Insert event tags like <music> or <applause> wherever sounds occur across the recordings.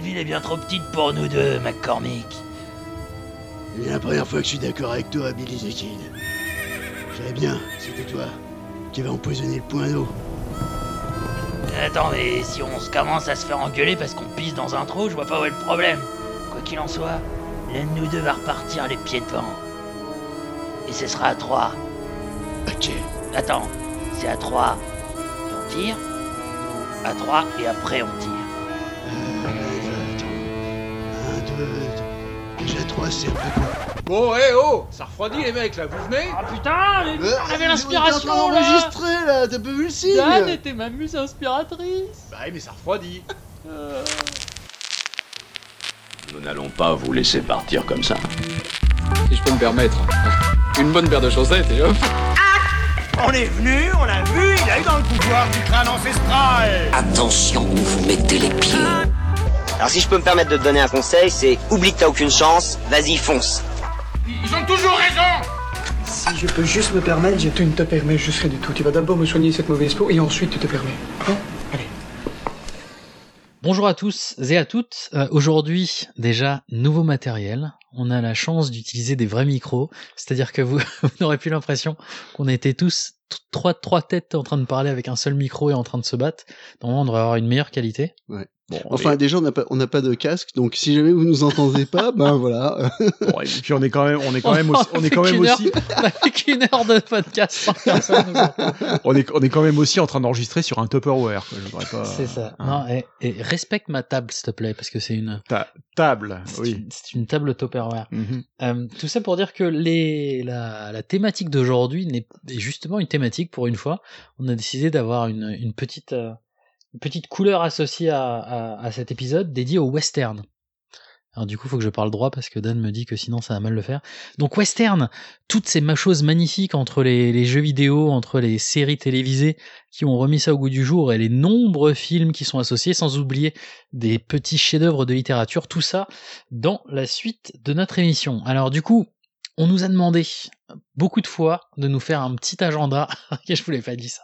ville est bien trop petite pour nous deux, McCormick. C'est la première fois que je suis d'accord avec toi, Billy the Kid. Bien, c'était toi qui avait empoisonné le point d'eau. Attends, mais si on se commence à se faire engueuler parce qu'on pisse dans un trou, je vois pas où est le problème. Quoi qu'il en soit, l'un de nous deux va repartir les pieds devant. Et ce sera à trois. Ok. Attends, c'est à trois. Et on tire À trois et après on tire. Bon, hé, oh Ça refroidit les mecs là, vous venez Ah putain, mais Euh, on avait on l'inspiration est en train là d'enregistrer là, t'as pas vu le signe Dan était ma muse inspiratrice Bah, mais ça refroidit. <laughs> Euh, Nous n'allons pas vous laisser partir comme ça. si je peux me permettre. Une bonne paire de chaussettes et hop. On est venu, on l'a vu, il a eu dans le pouvoir du crâne ancestral. Attention où vous mettez les pieds. Alors si je peux me permettre de te donner un conseil, c'est oublie que t'as aucune chance, vas-y fonce. Ils ont toujours raison. Si je peux juste me permettre, je... Tu ne te permets juste rien du tout. Tu vas d'abord me soigner cette mauvaise peau et ensuite tu te permets. Hein? Allez. Bonjour à tous et à toutes. Euh, Aujourd'hui, déjà, nouveau matériel. On a la chance d'utiliser des vrais micros. C'est-à-dire que vous, <laughs> vous n'aurez plus l'impression qu'on était tous trois, trois têtes en train de parler avec un seul micro et en train de se battre. Normalement, on devrait avoir une meilleure qualité. Ouais. Bon, Enfin, déjà, on n'a pas, on n'a pas de casque, donc si jamais vous nous entendez pas, <laughs> ben voilà. Bon, et puis on est quand même, on est quand même aussi, on est quand même aussi, on a fait qu'une heure de podcast sans personne on est, on est quand même aussi en train d'enregistrer sur un Tupperware. Je voudrais pas. C'est ça. hein. Non, et, et respecte ma table, s'il te plaît, parce que c'est une, Ta table, oui. c'est une table Tupperware. Mhm. Euh, tout ça pour dire que les, la, la thématique d'aujourd'hui n'est est justement une thématique pour une fois. On a décidé d'avoir une, une petite euh, petite couleur associée à, à, cet épisode dédié au western. Alors du coup, faut que je parle droit parce que Dan me dit que sinon ça va mal le faire. Donc western, toutes ces choses magnifiques entre les, les jeux vidéo, entre les séries télévisées qui ont remis ça au goût du jour et les nombreux films qui sont associés, sans oublier des petits chefs-d'œuvre de littérature, tout ça dans la suite de notre émission. Alors du coup, on nous a demandé beaucoup de fois de nous faire un petit agenda. <laughs> Je vous l'ai pas dit ça.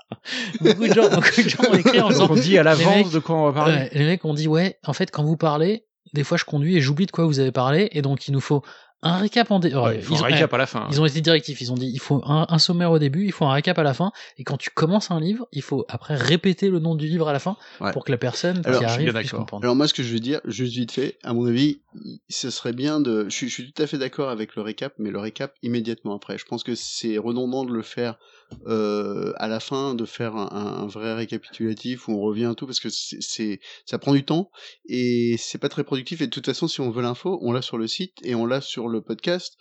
Beaucoup de gens, beaucoup de gens ont écrit en <laughs> disant on dit à l'avance de quoi on va parler. Ouais, les mecs ont dit ouais, en fait quand vous parlez, des fois je conduis et j'oublie de quoi vous avez parlé et donc il nous faut un récap en dé- Ouais, ouais, il faut ils un ont- récap à la fin. ils ont été directifs, ils ont dit il faut un, un sommaire au début, il faut un récap à la fin, et quand tu commences un livre, il faut après répéter le nom du livre à la fin Ouais. pour que la personne Alors, qui arrive bien puisse comprendre. Alors moi, ce que je veux dire, juste vite fait, à mon avis, ce serait bien de... Je suis, je suis tout à fait d'accord avec le récap, mais le récap immédiatement après. Je pense que c'est redondant de le faire euh, à la fin, de faire un, un vrai récapitulatif où on revient à tout, parce que c'est, ça prend du temps et c'est pas très productif. Et de toute façon, si on veut l'info, on l'a sur le site et on l'a sur le podcast.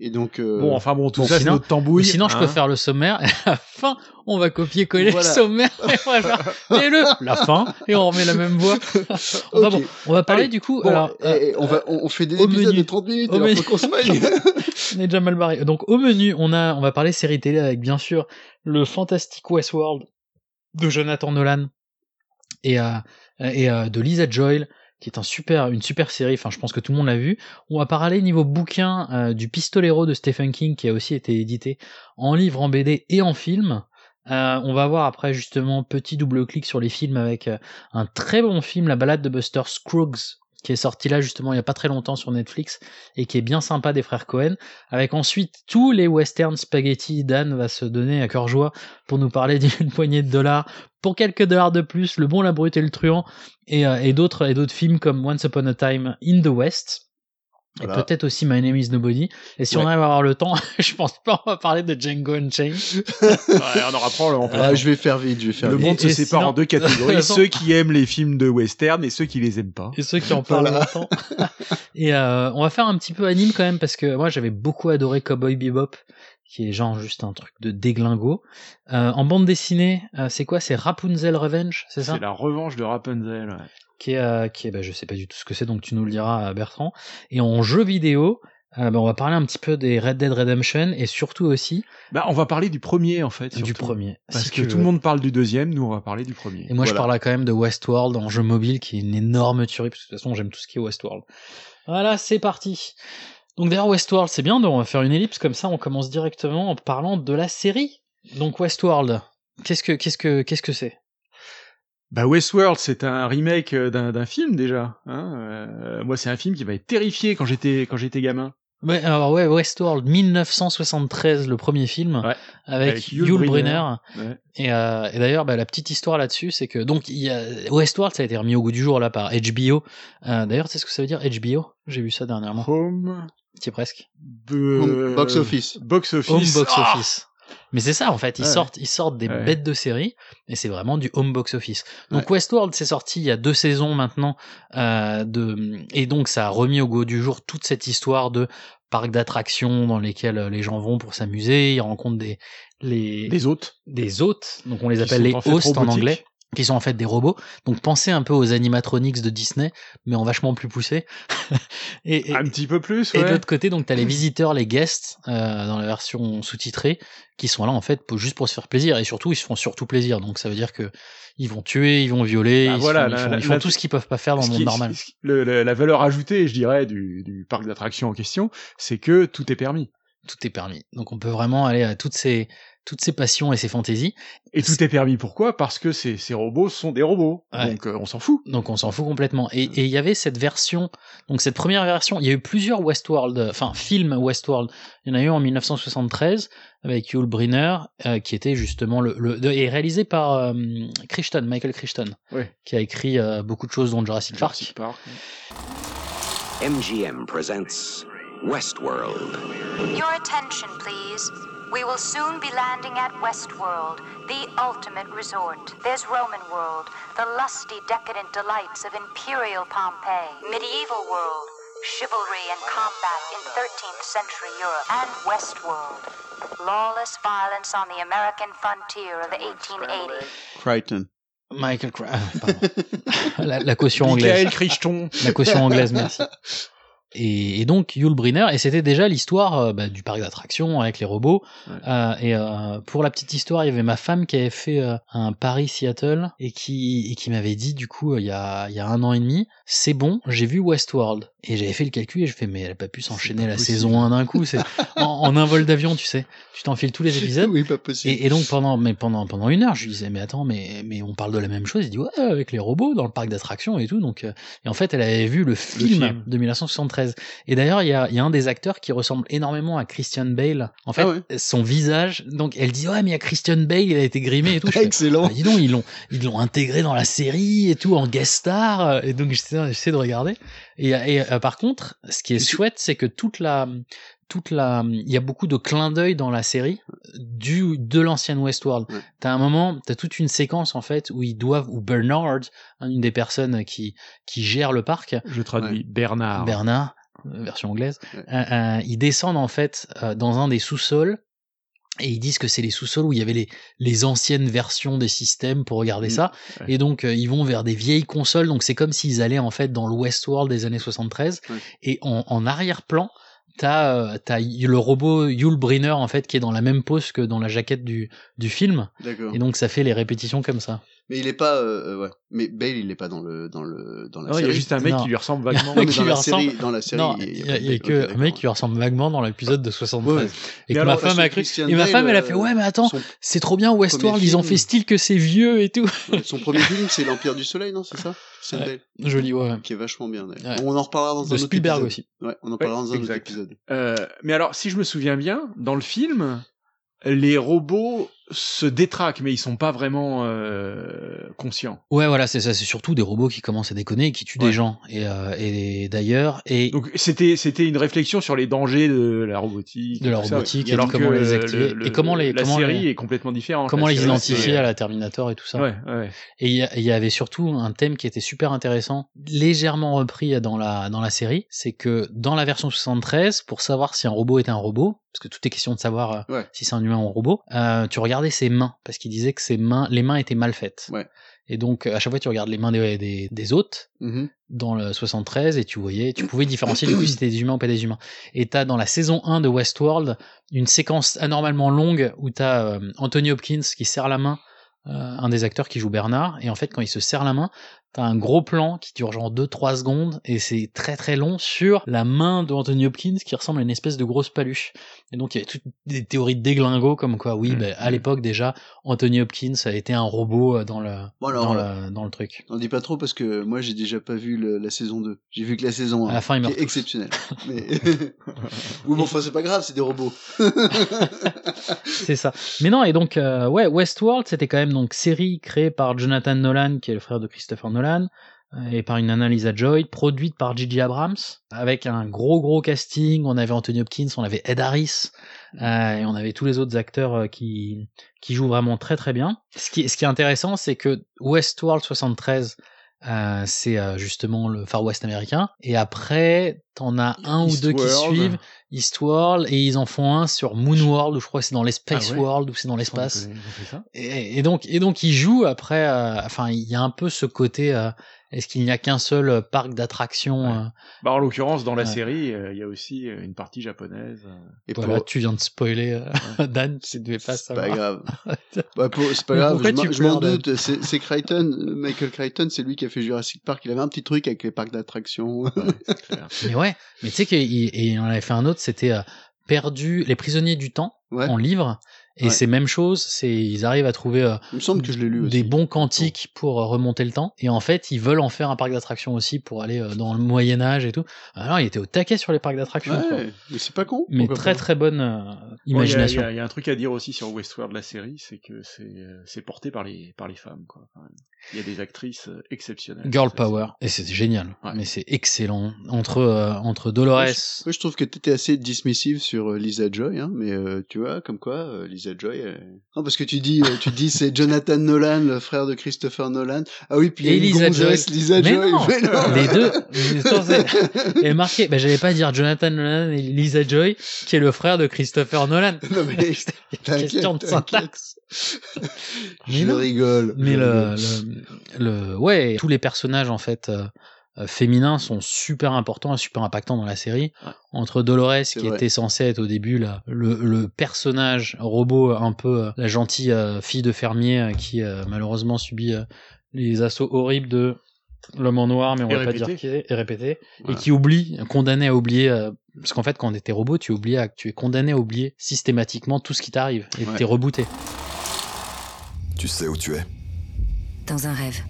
Et donc... euh, Bon, enfin bon, tout bon, ça c'est notre tambouille. Ou sinon, je peux hein. faire le sommaire, et à la fin, on va copier-coller Voilà. le sommaire, et on va faire, <laughs> et le, la fin, et on remet la même voix. <laughs> Bon, on va parler Allez, du coup, Bon, alors, eh, euh, on, va, on, on fait des épisodes menu. de 30 minutes, Au menu. se <laughs> maille. on est déjà mal barré. Donc, au menu, on a, on va parler série télé avec, bien sûr, le fantastique Westworld de Jonathan Nolan et, euh, et euh, de Lisa Joyle, qui est un super, une super série. Enfin, je pense que tout le monde l'a vu. On va parler niveau bouquin euh, du Pistolero de Stephen King, qui a aussi été édité en livre, en BD et en film. Euh, on va voir après justement petit double clic sur les films avec euh, un très bon film, La balade de Buster Scruggs, qui est sorti là justement il y a pas très longtemps sur Netflix et qui est bien sympa des frères Cohen. Avec ensuite tous les western spaghetti, Dan va se donner à cœur joie pour nous parler <laughs> d'une poignée de dollars pour quelques dollars de plus, Le Bon, la Brute et le Truand et, euh, et d'autres et d'autres films comme Once Upon a Time in the West. Et Voilà. peut-être aussi My Name is Nobody. Et si on arrive à avoir le temps, <laughs> je pense pas on va parler de Django Unchained. Ouais, on aura probablement pas. Ah, je vais faire vite, je vais faire Le vite. monde se sépare sinon- en deux catégories <laughs> ceux qui aiment les films de western et ceux qui les aiment pas. et ceux qui en parlent Voilà. longtemps. <laughs> et euh, on va faire un petit peu anime quand même parce que moi j'avais beaucoup adoré Cowboy Bebop, qui est genre juste un truc de déglingo. Euh, en bande dessinée, euh, c'est quoi? C'est Rapunzel Revenge, c'est ça? C'est la revanche de Rapunzel. ouais. Qui est, euh, qui est, bah, je sais pas du tout ce que c'est, donc tu nous le diras, euh, Bertrand. Et en jeu vidéo, euh, bah, on va parler un petit peu des Red Dead Redemption et surtout aussi Bah, on va parler du premier en fait. du premier. Parce si que tout le monde parle du deuxième, nous on va parler du premier. Et moi, je parlerai quand même de Westworld en jeu mobile, qui est une énorme tuerie, parce que de toute façon, j'aime tout ce qui est Westworld. Voilà, c'est parti. Donc d'ailleurs, Westworld, c'est bien, donc on va faire une ellipse, comme ça, on commence directement en parlant de la série. Donc Westworld, qu'est-ce que qu'est-ce que qu'est-ce que c'est? Bah Westworld, c'est un remake euh, d'un d'un film déjà. Hein Euh, moi, c'est un film qui m'avait terrifié quand j'étais quand j'étais gamin. Ouais, alors ouais, Westworld 1973, le premier film, Ouais. avec, Avec Yul, Yul Brynner. Brynner. Ouais. Et, euh, et d'ailleurs, bah, la petite histoire là-dessus, c'est que donc il y a Westworld, ça a été remis au goût du jour là par HBO. Euh, d'ailleurs, tu sais ce que ça veut dire HBO J'ai vu ça dernièrement. Home, C'est presque. Home- box office. box office. Home box Ah office. Mais c'est ça en fait, ils Ouais. sortent, ils sortent des Ouais. bêtes de série et c'est vraiment du home box office. Donc Ouais. Westworld c'est sorti il y a deux saisons maintenant euh, de et donc ça a remis au goût du jour toute cette histoire de parcs d'attractions dans lesquels euh, les gens vont pour s'amuser, ils rencontrent des les Des hôtes. des hôtes, donc on les appelle les hosts en anglais, qui sont en fait des robots. Donc pensez un peu aux animatronics de Disney, mais en vachement plus poussé. <laughs> et, et- Un petit peu plus, et de ouais. l'autre côté, donc t'as les visiteurs, les guests euh, dans la version sous-titrée, qui sont là en fait pour- juste pour se faire plaisir. Et surtout, ils se font surtout plaisir. Donc ça veut dire que ils vont tuer, ils vont violer, Bah ils, voilà, font, ils font- la- ils font la- tout ce qu'ils peuvent pas faire dans le qui- monde normal. ce qui- le- le- la valeur ajoutée, je dirais, du, du parc d'attractions en question, c'est que tout est permis. Tout est permis. Donc on peut vraiment aller à toutes ces toutes ces passions et ces fantaisies. Et tout est permis pourquoi? Parce que ces, ces robots sont des robots. Ouais. Donc euh, on s'en fout. Donc on s'en fout complètement. Et et il y avait cette version, donc cette première version, il y a eu plusieurs Westworld, enfin films Westworld. Il y en a eu en 1973 avec Yul Brynner, euh, qui était justement le, le de- et réalisé par euh, Crichton, Michael Crichton, Ouais. qui a écrit euh, beaucoup de choses dont Jurassic Park. Jurassic Park. MGM presents Westworld. Your attention, please. We will soon be landing at Westworld, the ultimate resort. There's Roman world, the lusty, decadent delights of imperial Pompeii. Medieval world, chivalry and combat in 13th century Europe. And Westworld, lawless violence on the American frontier of the 1880s. Crichton. Michael Cra- <laughs> ah, <laughs> la, la caution anglaise. Michael Crichton. La caution anglaise, merci. <laughs> Et, et donc Yul Brynner, et c'était déjà l'histoire euh, bah, du parc d'attractions avec les robots. Ouais. Euh, et euh, pour la petite histoire, il y avait ma femme qui avait fait euh, un Paris-Seattle et qui, et qui m'avait dit du coup euh, il y a, il y a un an et demi, c'est bon, j'ai vu Westworld. Et j'avais fait le calcul et je fais mais elle a pas pu s'enchaîner la possible. saison 1 d'un coup, c'est <laughs> en, en un vol d'avion, tu sais. Tu t'enfiles tous les épisodes. oui, pas possible. Et, et donc pendant mais pendant pendant une heure, je lui disais mais attends mais mais on parle de la même chose. Il dit ouais avec les robots dans le parc d'attractions et tout. Donc euh, et en fait elle avait vu le film, film. de 1973. Et d'ailleurs il y a il y a un des acteurs qui ressemble énormément à Christian Bale. En fait Ah ouais son visage. Donc elle dit ouais mais il y a Christian Bale il a été grimé et tout. <laughs> Je fais, Excellent. bah, dis donc ils l'ont ils l'ont intégré dans la série et tout en guest star. Et donc j'essaie de regarder. Et, et euh, par contre ce qui est chouette c'est que toute la toute la, il y a beaucoup de clins d'œil dans la série du de l'ancienne Westworld. Ouais. T'as un moment, t'as toute une séquence en fait où ils doivent, où Bernard, hein, une des personnes qui qui gère le parc, Je traduis Ouais. Bernard. Bernard, euh, version anglaise, Ouais. euh, euh, ils descendent en fait euh, dans un des sous-sols et ils disent que c'est les sous-sols où il y avait les, les anciennes versions des systèmes pour regarder Mm. ça. Ouais. Et donc, euh, ils vont vers des vieilles consoles. Donc, c'est comme s'ils allaient en fait dans le Westworld des années 73. Ouais. Et en, en arrière-plan, t'as euh, t'as le robot Yul Brynner en fait qui est dans la même pose que dans la jaquette du, du film. Et donc, ça fait les répétitions comme ça. Mais il est pas, euh, euh, ouais. Mais Bale, il est pas dans le, dans le, dans la Non, il y série. a juste un mec Non. qui lui ressemble vaguement. Non, mais qui dans lui la ressemble. série, dans la série, non, il y a, y a, que un mec qui lui ressemble vaguement dans l'épisode de 73. Ouais. Et que alors, ma femme a cru. Christian Et ma femme, elle a euh, fait Ouais, mais attends, c'est trop bien Westworld, ils ont film. fait style que c'est vieux et tout. Ouais, Son premier film, c'est l'Empire du Soleil, non, c'est ça? Christian Ouais. Bale, Joli, ouais. qui est vachement bien. On en reparlera dans un autre Spielberg épisode. aussi. Ouais, on en parlera dans un autre épisode. Euh, mais alors, si je me souviens bien, dans le film, les robots se détraquent, mais ils sont pas vraiment euh, conscients. Ouais, voilà, c'est ça. C'est surtout des robots qui commencent à déconner et qui tuent Ouais. des gens. Et, euh, et d'ailleurs, et Donc c'était c'était une réflexion sur les dangers de la robotique, De la ça, robotique ouais. et comment les activer. le- Et comment les- la comment série les- est complètement différente. comment les identifier à la Terminator et tout ça. Ouais, ouais. Et il y, y avait surtout un thème qui était super intéressant, légèrement repris dans la, dans la série, c'est que dans la version 73, pour savoir si un robot est un robot, parce que tout est question de savoir euh, Ouais. si c'est un humain ou un robot, euh, tu regardais ses mains, parce qu'il disait que ses mains, les mains étaient mal faites. Ouais. Et donc, à chaque fois, tu regardes les mains des, des, des hôtes, Mhm. dans le 73 et tu voyais, tu pouvais différencier du coup si c'était des humains ou pas des humains. Et t'as dans la saison 1 de Westworld une séquence anormalement longue où t'as euh, Anthony Hopkins qui serre la main, euh, un des acteurs qui joue Bernard, et en fait quand il se serre la main, T'as un gros plan qui dure genre 2-3 secondes et c'est très très long sur la main de Anthony Hopkins qui ressemble à une espèce de grosse paluche. Et donc il y avait toutes des théories de déglingo comme quoi oui, Mm, ben, à l'époque déjà, Anthony Hopkins a été un robot euh, dans le, Bon, alors, dans, le dans le truc. N'en dis pas trop parce que moi j'ai déjà pas vu le- la saison 2. J'ai vu que la saison 1, À la fin, qui est exceptionnelle. <laughs> Mais... <laughs> oui, mais enfin c'est pas grave, c'est des robots. <laughs> C'est ça. Mais non, et donc, euh, ouais, Westworld, c'était quand même donc série créée par Jonathan Nolan, qui est le frère de Christopher Nolan, euh, et par une Annalisa Joy, produite par J.J. Abrams, avec un gros gros casting. On avait Anthony Hopkins, on avait Ed Harris, euh, et on avait tous les autres acteurs euh, qui qui jouent vraiment très très bien. Ce qui, ce qui est intéressant, c'est que Westworld 73, euh, c'est justement le Far West américain, et après, t'en as un ou deux qui Eastworld. Eastworld et ils en font un sur Moonworld ou je crois que c'est dans l'espace Ah ouais World ou c'est dans l'espace. et, et donc et donc ils jouent après euh, enfin il y a un peu ce côté euh, est-ce qu'il n'y a qu'un seul euh, parc d'attractions euh, Bah, en l'occurrence, dans la Ouais. série, euh, il y a aussi une partie japonaise. euh. Et voilà pour- tu viens de spoiler euh, <laughs> Dan tu devais pas C'est savoir pas grave. Ouais, <laughs> pour- c'est pas grave, je m'en- doute. C'est c'est Crichton, Michael Crichton, c'est lui qui a fait Jurassic Park. Il avait un petit truc avec les parcs d'attractions. C'est <laughs> mais ouais mais tu sais qu'il et on avait fait un autre c'était euh, perdu les prisonniers du temps Ouais. en livre et Ouais. c'est même chose c'est ils arrivent à trouver euh, Il me semble que je l'ai lu aussi. des bons quantiques pour euh, remonter le temps et en fait ils veulent en faire un parc d'attractions aussi pour aller euh, dans le Moyen Âge et tout alors il était au taquet sur les parcs d'attractions quoi. Ouais, mais c'est pas con. mais très très bonne Bon, y imagination Il y, a- il y a un truc à dire aussi sur Westworld, la série, c'est que c'est c'est porté par les par les femmes. Quoi. Il y a des actrices exceptionnelles. Girl Ça, Power et c'est génial Ouais. mais c'est excellent entre entre Dolores Moi, je, moi, je trouve que t'étais assez dismissive sur Lisa Joy, hein, mais tu vois, comme quoi, euh, Lisa Joy. elle- Non, parce que tu dis, euh, tu dis, c'est Jonathan Nolan, le frère de Christopher Nolan. Ah oui, puis il y a et une Lisa Joy Lisa mais Joy. non, mais non. les deux <laughs> et marqué bah, j'allais pas dire Jonathan Nolan et Lisa Joy qui est le frère de Christopher Nolan <laughs> Non, mais <laughs> question de syntaxe Mais Je non. rigole. Mais le, le, le, ouais, tous les personnages en fait euh, euh, féminins sont super importants et super impactants dans la série. Ouais. Entre Dolores qui vrai. était censée être au début là, le, le personnage robot un peu euh, la gentille euh, fille de fermier euh, qui euh, malheureusement subit euh, les assauts horribles de l'homme en noir, mais on Et va pas dire qui est, et répété, Voilà. et qui oublie, condamné à oublier, euh, parce qu'en fait quand t'es robot, tu oublies, à- tu es condamné à oublier systématiquement tout ce qui t'arrive et Ouais. t'es rebooté. Tu sais où tu es Dans un rêve.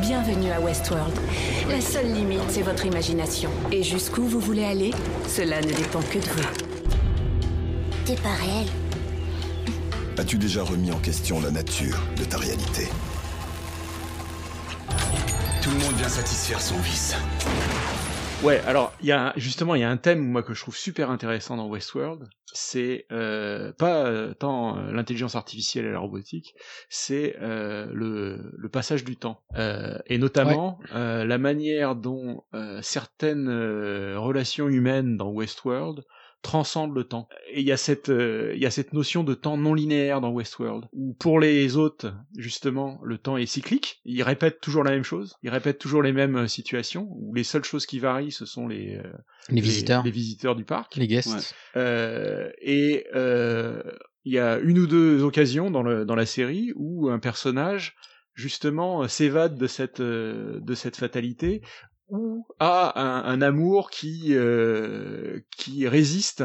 Bienvenue à Westworld. La seule limite, c'est votre imagination. Et jusqu'où vous voulez aller, cela ne dépend que de vous. T'es pas réel. As-tu déjà remis en question la nature de ta réalité? Tout le monde vient satisfaire son vice. Ouais, alors il y a justement il y a un thème moi que je trouve super intéressant dans Westworld, c'est euh, pas euh, tant euh, l'intelligence artificielle et la robotique, c'est euh, le, le passage du temps. Euh, et notamment euh, la manière dont euh, certaines euh, relations humaines dans Westworld transcendent le temps. Et il y a cette euh, il y a cette notion de temps non linéaire dans Westworld où pour les autres justement le temps est cyclique, ils répètent toujours la même chose, ils répètent toujours les mêmes euh, situations où les seules choses qui varient ce sont les euh, Les visiteurs. les visiteurs du parc Les guests. Ouais. euh, et euh, il y a une ou deux occasions dans, le, dans la série où un personnage justement euh, s'évade de cette euh, de cette fatalité ou a un, un amour qui euh, qui résiste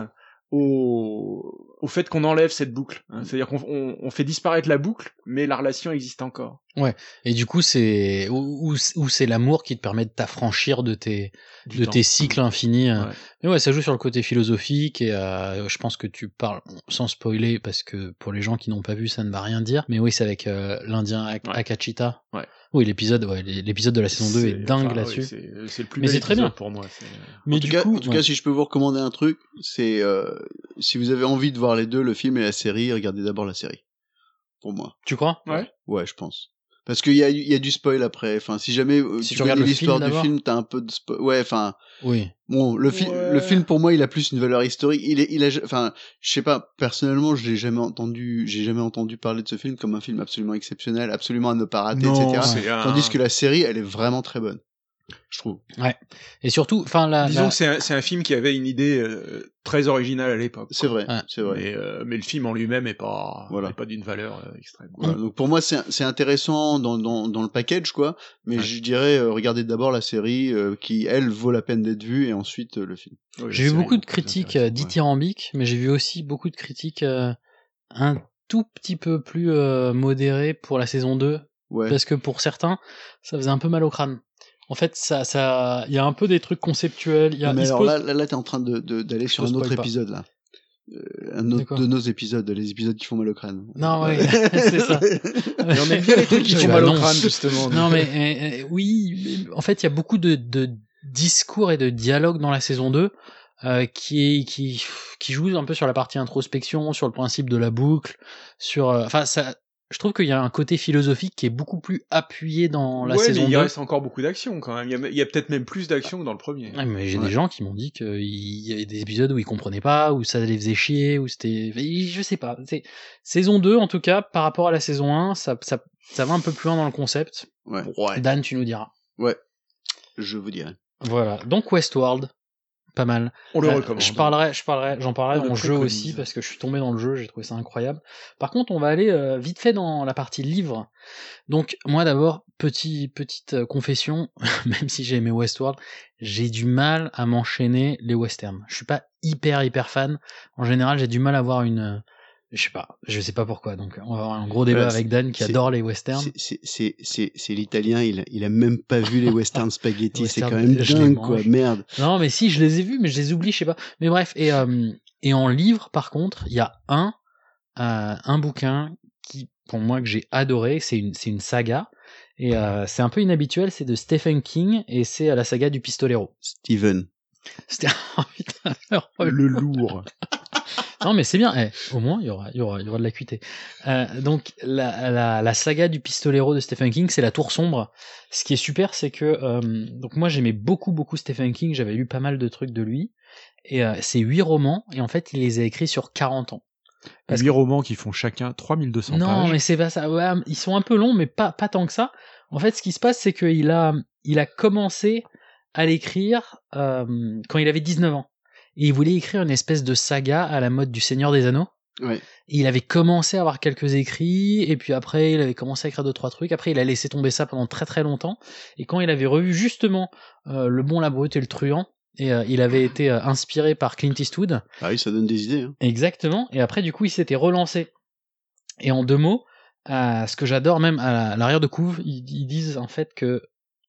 au, au fait qu'on enlève cette boucle. hein. C'est-à-dire qu'on on, on fait disparaître la boucle, mais la relation existe encore. Ouais. Et du coup, c'est ou, ou- c'est l'amour qui te permet de t'affranchir de tes Du de temps. tes cycles infinis. euh. Ouais. Mais ouais, ça joue sur le côté philosophique et euh, je pense que tu parles sans spoiler parce que pour les gens qui n'ont pas vu, ça ne va rien dire. Mais oui, c'est avec euh, l'Indien Ak- Ouais. Akachita. Ouais. Oui, l'épisode, ouais, l'épisode de la saison 2 est, dingue enfin, là-dessus. oui, c'est c'est le plus Mais bel c'est très bien. pour moi. c'est- Mais en du tout, cas, coup, en tout ouais. cas, si je peux vous recommander un truc, c'est euh, si vous avez envie de voir les deux, le film et la série, regardez d'abord la série. Pour moi. tu crois? Ouais. Ouais, je pense. Parce qu'il y a, il y a du spoil après. Enfin, si jamais euh, Si tu, tu regardes connais l'histoire du film, t'as un peu de spoil. Ouais, enfin, Oui. bon, le, fi- Ouais. le film pour moi, il a plus une valeur historique. Il est, il a, enfin, je sais pas. Personnellement, je l'ai jamais entendu, j'ai jamais entendu parler de ce film comme un film absolument exceptionnel, absolument à ne pas rater, Non, etc. un- Tandis que la série, elle est vraiment très bonne. Je trouve. Ouais. Et surtout, enfin la. Disons la- que c'est un, c'est un film qui avait une idée euh, très originale à l'époque. C'est vrai, Ouais. c'est vrai. Mais, euh, mais le film en lui-même est pas, Voilà. est pas d'une valeur euh, extrême. Voilà, donc pour moi c'est c'est intéressant dans, dans, dans le package quoi, mais je dirais euh, regardez d'abord la série euh, qui elle vaut la peine d'être vue et ensuite euh, le film. J'ai vu beaucoup de critiques dithyrambiques, mais j'ai vu aussi beaucoup de critiques euh, un tout petit peu plus euh, modérées pour la saison 2. Ouais. Parce que pour certains, ça faisait un peu mal au crâne. En fait, ça, ça, il y a un peu des trucs conceptuels. Il y a, mais alors pose- là, là, là, t'es en train de de- d'aller sur un autre pas. épisode là. Euh, un autre de nos épisodes, les épisodes qui font mal au crâne. Non, oui, <laughs> c'est ça. <laughs> Mais on aime bien les trucs qui font mal au crâne, justement. Non, mais euh, euh, oui, mais en fait, il y a beaucoup de, de discours et de dialogues dans la saison 2 euh, qui, qui, qui jouent un peu sur la partie introspection, sur le principe de la boucle, sur. euh, Enfin, ça. Je trouve qu'il y a un côté philosophique qui est beaucoup plus appuyé dans la ouais, saison mais il 2. reste encore beaucoup d'action quand même. Il y a, il y a peut-être même plus d'action que dans le premier. Ouais, mais j'ai Ouais. des gens qui m'ont dit qu'il y avait des épisodes où ils comprenaient pas, où ça les faisait chier, où c'était. Je sais pas. C'est... Saison 2, en tout cas, par rapport à la saison 1, ça, ça, ça va un peu plus loin dans le concept. Ouais. Dan, tu nous diras. Ouais. Je vous dirai. Voilà. Donc Westworld, pas mal. On le Euh, recommande. Je parlerai, je parlerai, j'en parlerai On le jeu préconise. aussi parce que je suis tombé dans le jeu, j'ai trouvé ça incroyable. Par contre, on va aller euh, vite fait dans la partie livre. Donc moi d'abord, petit petite euh, confession, <laughs> même si j'ai aimé Westworld, j'ai du mal à m'enchaîner les westerns. Je suis pas hyper hyper fan. En général, j'ai du mal à avoir une je sais pas, je sais pas pourquoi. Donc on va avoir un gros débat Voilà, avec Dan qui adore les westerns. C'est- l'italien, il a, il a même pas vu les western <laughs> spaghetti, c'est westerns, quand même dingue quoi, merde. Non, mais si, je les ai vus, mais je les oublie, je sais pas. Mais bref, et, euh, et en livre, par contre, il y a un, euh, un bouquin qui, pour moi, que j'ai adoré, c'est une, c'est une saga, et euh, c'est un peu inhabituel, c'est de Stephen King, et c'est la saga du Pistolero. Steven. C'était <laughs> Le lourd. non mais c'est bien, eh, au moins il y aura, il y aura, il y aura de l'acuité. Euh, donc la, la, la saga du Pistolero de Stephen King, c'est la Tour sombre. Ce qui est super, c'est que euh, donc moi j'aimais beaucoup beaucoup Stephen King, j'avais lu pas mal de trucs de lui, et euh, c'est huit romans, et en fait il les a écrits sur 40 ans. Parce Huit romans qui font chacun 3200 non, pages. mais c'est pas ça. Ouais, ils sont un peu longs, mais pas pas tant que ça. En fait, ce qui se passe, c'est qu'il a il a commencé à l'écrire euh, quand il avait 19 ans. Et il voulait écrire une espèce de saga à la mode du Seigneur des Anneaux. Ouais. Et il avait commencé à avoir quelques écrits, et puis après, il avait commencé à écrire deux trois trucs. Après, il a laissé tomber ça pendant très très longtemps. Et quand il avait revu justement euh, Le Bon, la Brute et le Truand, et euh, il avait été euh, inspiré par Clint Eastwood. Ah oui, ça donne des idées. Hein. Exactement. Et après, du coup, il s'était relancé. Et en deux mots, ce que j'adore même à l'arrière de couve, ils, ils disent en fait que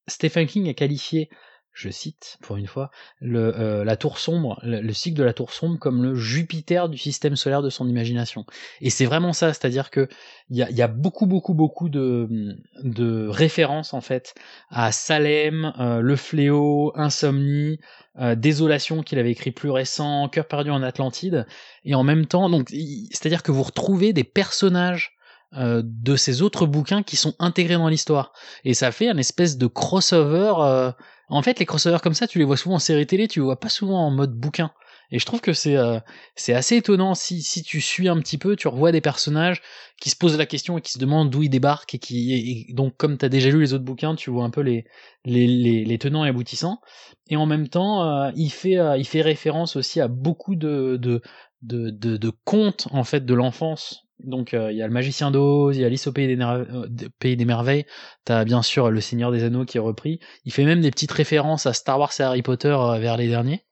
Stephen King a qualifié, je cite pour une fois, le, euh, la tour sombre, le, le cycle de la tour sombre comme le Jupiter du système solaire de son imagination. Et c'est vraiment ça, c'est-à-dire que il y a, y a beaucoup, beaucoup, beaucoup de, de références en fait à Salem, euh, le fléau, Insomnie, euh, Désolation qu'il avait écrit plus récent, Cœur perdu en Atlantide, et en même temps, donc, c'est-à-dire que vous retrouvez des personnages euh, de ces autres bouquins qui sont intégrés dans l'histoire, et ça fait un espèce de crossover. En fait, les crossovers comme ça, tu les vois souvent en série télé, tu les vois pas souvent en mode bouquin. Et je trouve que c'est euh, c'est assez étonnant si si tu suis un petit peu, tu revois des personnages qui se posent la question et qui se demandent d'où ils débarquent et qui et- donc comme tu as déjà lu les autres bouquins, tu vois un peu les les, les, les tenants et aboutissants. Et en même temps, euh, il fait euh, il fait référence aussi à beaucoup de de de, de, de contes en fait de l'enfance. Donc euh, il y a le Magicien d'Oz, il y a Alice au pays des, euh, pays des merveilles. T'as bien sûr le Seigneur des Anneaux qui est repris. Il fait même des petites références à Star Wars et Harry Potter euh, vers les derniers.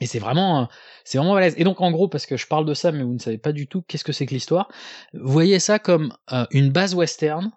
Et c'est vraiment, c'est vraiment balèze. Et donc en gros, parce que je parle de ça, mais vous ne savez pas du tout qu'est-ce que c'est que l'histoire, voyez ça comme une base western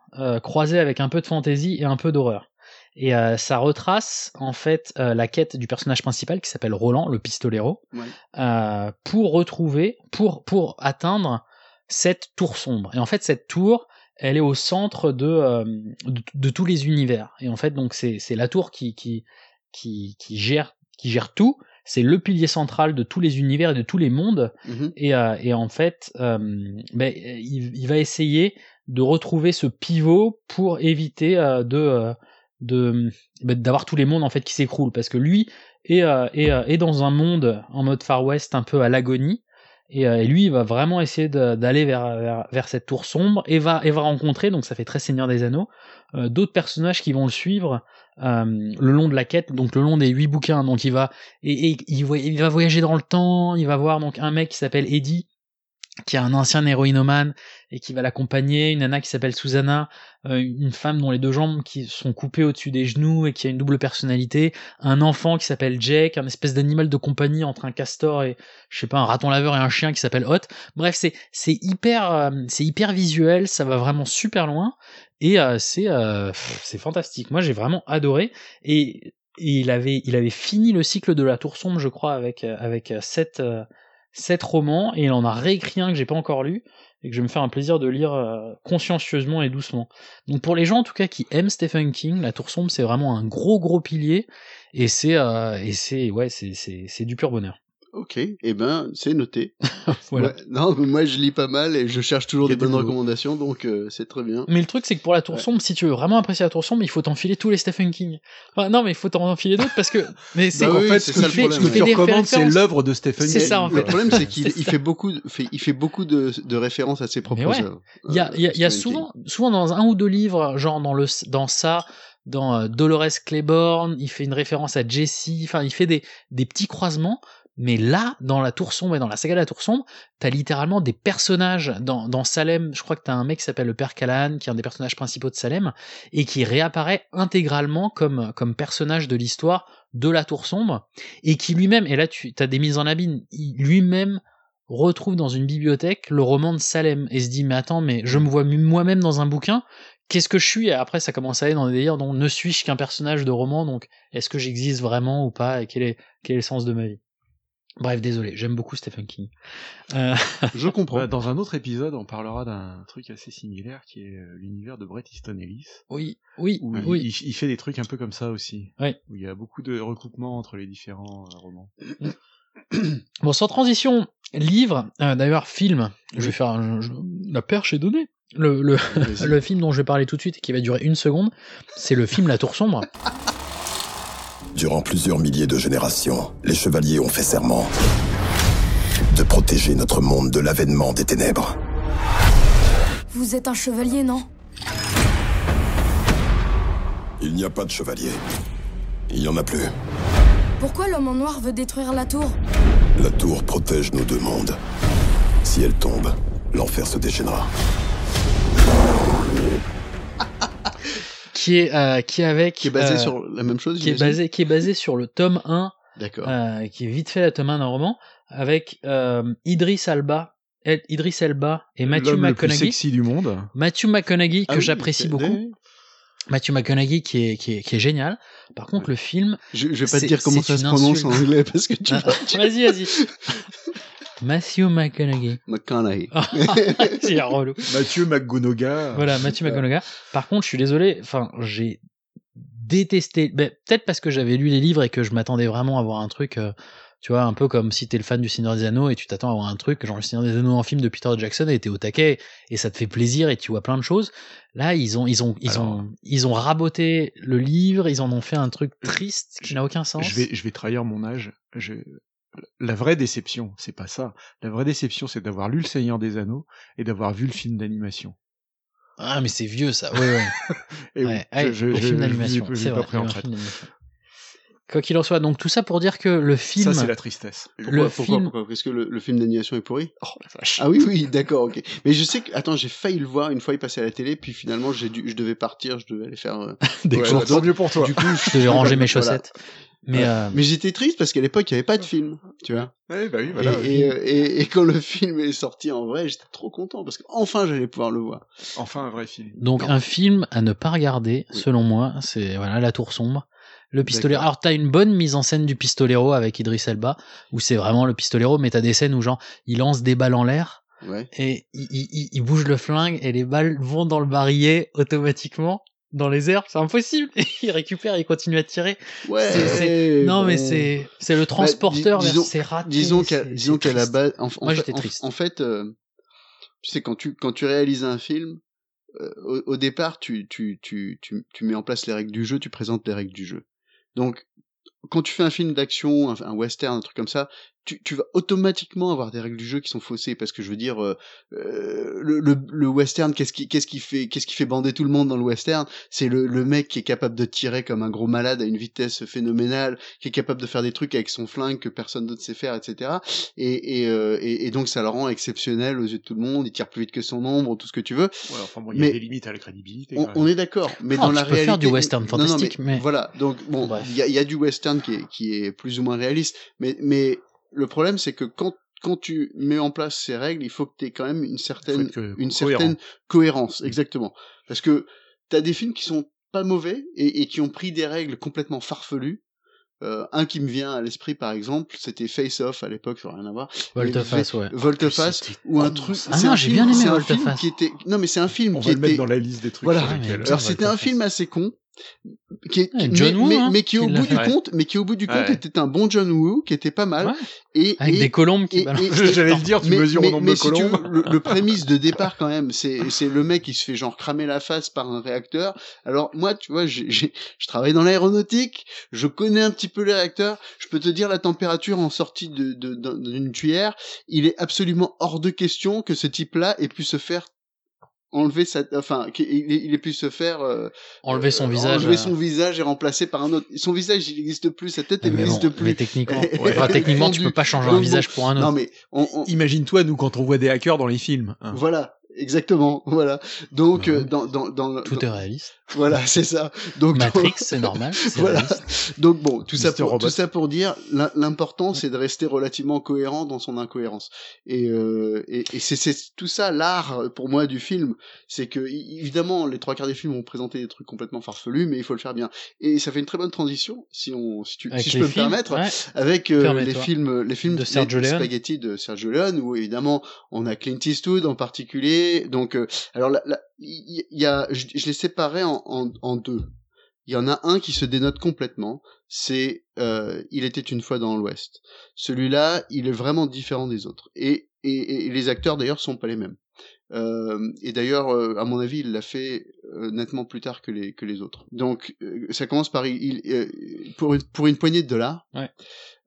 croisée avec un peu de fantasy et un peu d'horreur. Et euh, ça retrace en fait euh, la quête du personnage principal qui s'appelle Roland, le pistolero, Ouais. euh, pour retrouver, pour pour atteindre cette tour sombre. Et en fait, cette tour, elle est au centre de euh, de, de tous les univers. Et en fait, donc c'est c'est la tour qui qui qui qui gère qui gère tout. C'est le pilier central de tous les univers et de tous les mondes. Mhm. Et, euh, et en fait, euh, ben, il, il va essayer de retrouver ce pivot pour éviter euh, de de ben, d'avoir tous les mondes en fait qui s'écroulent parce que lui est, est, est dans un monde en mode Far West un peu à l'agonie Et, euh, et lui, il va vraiment essayer d'aller vers, cette tour sombre et va, et va rencontrer, donc ça fait très Seigneur des Anneaux, euh, d'autres personnages qui vont le suivre euh, le long de la quête, donc le long des huit bouquins. Donc il va, et, et il, il va voyager dans le temps, il va voir donc un mec qui s'appelle Eddie, qui est un ancien héroïnomane et qui va l'accompagner, une nana qui s'appelle Susanna, euh, une femme dont les deux jambes qui sont coupées au-dessus des genoux et qui a une double personnalité, un enfant qui s'appelle Jake, un espèce d'animal de compagnie entre un castor et je sais pas un raton laveur et un chien qui s'appelle Hot. Bref, c'est c'est hyper euh, c'est hyper visuel, ça va vraiment super loin et euh, c'est c'est fantastique. Moi, j'ai vraiment adoré et, et il avait il avait fini le cycle de la Tour sombre, je crois avec avec euh, sept romans et il en a réécrit un que j'ai pas encore lu et que je vais me faire un plaisir de lire euh, consciencieusement et doucement. Donc pour les gens en tout cas qui aiment Stephen King, La Tour sombre c'est vraiment un gros gros pilier et c'est euh, et c'est ouais c'est c'est c'est du pur bonheur. Ok, eh ben c'est noté. <laughs> Voilà. Ouais, non, mais moi je lis pas mal et je cherche toujours des bonnes recommandations, donc euh, c'est très bien. Mais le truc c'est que pour la Tour sombre, si tu veux vraiment apprécier la Tour sombre, il faut t'enfiler tous les Stephen King. Enfin, non mais il faut t'en enfiler d'autres parce que <laughs> mais c'est Bah en fait, c'est ce ça que le ce tu Il fait des recommandes, c'est l'œuvre de Stephen C'est King. ça, en Le fait. problème c'est qu'il <laughs> C'est il fait beaucoup, de, fait, il fait beaucoup de, de références à ses propres ouais. œuvres. Il y a, euh, il y a, y souvent, souvent dans un ou deux livres, genre dans le, dans ça, dans euh, Dolores Claiborne, il fait une référence à Jessie, enfin, il fait des, des petits croisements. Mais là, dans la Tour Sombre et dans la saga de la Tour Sombre, t'as littéralement des personnages dans, Salem. Je crois que t'as un mec qui s'appelle le Père Callahan, qui est un des personnages principaux de Salem, et qui réapparaît intégralement comme, comme personnage de l'histoire de la Tour Sombre, et qui lui-même, et là tu as des mises en abîme, lui-même retrouve dans une bibliothèque le roman de Salem et se dit mais attends mais je me vois moi-même dans un bouquin qu'est-ce que je suis? Après ça commence à aller dans des délires dont ne suis-je qu'un personnage de roman donc est-ce que j'existe vraiment ou pas et quel est quel est le sens de ma vie? Bref désolé j'aime beaucoup Stephen King Euh, <laughs> Je comprends. Dans un autre épisode, on parlera d'un truc assez similaire qui est euh, l'univers de Bret Easton Ellis. oui oui Où oui il, il fait des trucs un peu comme ça aussi. Oui. Où il y a beaucoup de recoupements entre les différents euh, romans. <clears throat> bon sans transition livre euh, d'ailleurs film je vais faire un- je- la perche est donnée le, le, <laughs> le film dont je vais parler tout de suite et qui va durer une seconde c'est le film La Tour Sombre <laughs> Durant plusieurs milliers de générations, les chevaliers ont fait serment de protéger notre monde de l'avènement des ténèbres. Vous êtes un chevalier, non? Il n'y a pas de chevalier. Il n'y en a plus. Pourquoi l'homme en noir veut détruire la tour? La tour protège nos deux mondes. Si elle tombe, l'enfer se déchaînera. Qui est euh, qui est avec Qui est basé euh, sur la même chose. qui est basé qui est basé sur le tome 1 D'accord. euh, qui est vite fait la tome 1 d'un roman avec euh, Idris Alba El- Idris Elba et Matthew L'homme le plus McConaughey sexy du monde. Matthew McConaughey que Ah oui, j'apprécie beaucoup. Matthew McConaughey qui est qui est, qui est génial par contre le film Je, je vais pas te dire comment ça se une prononce en insulte. anglais parce que Ah, tu- <laughs> vas-y vas-y <laughs> Matthew McConaughey McConaughey. <laughs> <laughs> c'est relou Mathieu McGonagall. Voilà, Matthew McConaughey. Par contre, je suis désolé, enfin, j'ai détesté, ben, peut-être parce que j'avais lu les livres et que je m'attendais vraiment à voir un truc, euh, tu vois, un peu comme si t'es le fan du Seigneur des Anneaux et tu t'attends à voir un truc, genre le Seigneur des Anneaux en film de Peter Jackson et t'es au taquet et ça te fait plaisir et tu vois plein de choses. Là, ils ont, ils ont, ils Alors- ont, ils ont raboté le livre, ils en ont fait un truc triste qui n'a aucun sens. Je vais, je vais trahir mon âge. Je... La vraie déception, c'est pas ça. La vraie déception, c'est d'avoir lu Le Seigneur des Anneaux et d'avoir vu le film d'animation. Ah, mais c'est vieux ça, <laughs> ouais, ouais. Et Ouais, oui, ouais, je, le je- film d'animation, c'est vrai. pris en d'animation. Quoi qu'il en soit, donc tout ça pour dire que le film, Ça, c'est la tristesse. Pourquoi, le pourquoi, film, pourquoi? Parce que le, le film d'animation est pourri? Oh la vache. Ah oui, oui, d'accord, ok. Mais je sais que, attends, j'ai failli le voir une fois, il passait à la télé, puis finalement, j'ai dû, je devais partir, je devais aller faire euh, <laughs> Des ouais, courses. tant mieux pour toi. Du coup, je devais ranger mes <laughs> Voilà. Mais Ouais. euh, Mais j'étais triste parce qu'à l'époque, il n'y avait pas de film, tu vois. Ouais, bah oui, Et, voilà. et, euh, et- et quand le <laughs> film est sorti en vrai, j'étais trop content parce qu'enfin j'allais pouvoir le voir. Enfin, un vrai film. Donc Non. un film à ne pas regarder, Oui. selon moi, c'est voilà la tour sombre. Le pistolero. Alors t'as une bonne mise en scène du pistolero avec Idris Elba, où c'est vraiment le pistolero, mais t'as des scènes où genre il lance des balles en l'air Ouais. et il, il- il- il bouge le flingue et les balles vont dans le barillet automatiquement dans les airs. C'est impossible. <laughs> il récupère, il continue à tirer. Ouais. Non mais c'est c'est le transporteur Bah, dis- vers disons- ses ratés. Disons qu'à disons qu'à la base, en, en Moi, fait. En, fait, euh, tu sais quand tu quand tu réalises un film, euh, au, au départ, tu, tu tu tu tu mets en place les règles du jeu, tu présentes les règles du jeu. Donc quand tu fais un film d'action, un, un western, un truc comme ça, tu, tu vas automatiquement avoir des règles du jeu qui sont faussées parce que je veux dire euh, euh, le, le, le western qu'est-ce qui qu'est-ce qui fait qu'est-ce qui fait bander tout le monde dans le western? C'est le, le mec qui est capable de tirer comme un gros malade à une vitesse phénoménale qui est capable de faire des trucs avec son flingue que personne d'autre sait faire etc et et, euh, et et donc ça le rend exceptionnel aux yeux de tout le monde il tire plus vite que son ombre tout ce que tu veux Ouais, enfin bon, il y a Mais- des limites à la crédibilité. on, est d'accord, mais dans tu la peux faire réalité, du western Non, non, fantastique, mais- voilà. Donc bon, il y a, il y a du western qui est, qui est plus ou moins réaliste, mais mais le problème c'est que quand quand tu mets en place ces règles, il faut que tu aies quand même une certaine une cohérent. certaine cohérence, exactement. Parce que t'as des films qui sont pas mauvais et, et qui ont pris des règles complètement farfelues. Euh, un qui me vient à l'esprit par exemple, c'était Face Off à l'époque, ça n'a rien à voir. Volte-face, ouais. Volte-face ou un truc. Ah c'est non, un j'ai film- bien aimé c'est un Volte-face. film qui était. Non mais c'est un film On qui va le mettre dans la liste des trucs. Voilà. Alors c'était un film assez con, qui est, Ouais, qui- John mais, Woo, mais, hein, mais qui au bout du fait. compte, mais qui au bout du compte Ouais. était un bon John Woo, qui était pas mal. Ouais. Et, Avec et- des colombes qui et- balancent. et- J'allais le dire, tu mais, mesures mais- au nombre mais de si tu colombes. veux, le, le <laughs> prémisse de départ quand même, c'est c'est le mec qui se fait genre cramer la face par un réacteur. Alors moi, tu vois, j'ai- j'ai- je travaille dans l'aéronautique, je connais un petit peu les réacteurs. Je peux te dire la température en sortie de de- d'un- d'une tuyère. Il est absolument hors de question que ce type-là ait pu se faire enlever sa, enfin, qu'il ait- il ait pu se faire euh, Enlever son euh, visage. enlever euh, son visage et remplacé par un autre. Son visage, il n'existe plus, sa tête, n'existe bon, plus. mais techniquement, <laughs> ouais, techniquement, tu <laughs> peux pas changer un visage pour un autre. Non mais on, on- Imagine-toi, nous, quand on voit des hackers dans les films. hein. voilà, exactement, <laughs> voilà. Donc Ouais. euh, dans dans dans Tout dans- est réaliste. <laughs> voilà, c'est ça. Donc Matrix, c'est normal. <laughs> voilà. réaliste. Donc bon, tout ça pour Robot. tout ça pour dire l'im- l'important c'est de rester relativement cohérent dans son incohérence. Et euh, et, et c'est tout ça l'art euh, pour moi du film, c'est que évidemment les trois quarts des films vont présenter des trucs complètement farfelus, mais il faut le faire bien. Et ça fait une très bonne transition si on si tu si je peux films, me permettre ouais. avec euh, les films les films De Sergio les Leone. spaghetti de Sergio Leone où évidemment on a Clint Eastwood en particulier. Donc euh, alors il y, a je, je les séparais en, deux. Il y en a un qui se dénote complètement, c'est euh, Il était une fois dans l'Ouest. Celui-là, il est vraiment différent des autres. Et, les acteurs d'ailleurs sont pas les mêmes. Euh, et d'ailleurs, euh, à mon avis, il l'a fait euh, nettement plus tard que les que les autres. Donc, euh, ça commence par il, il- euh, pour une, pour une poignée de dollars. Ouais.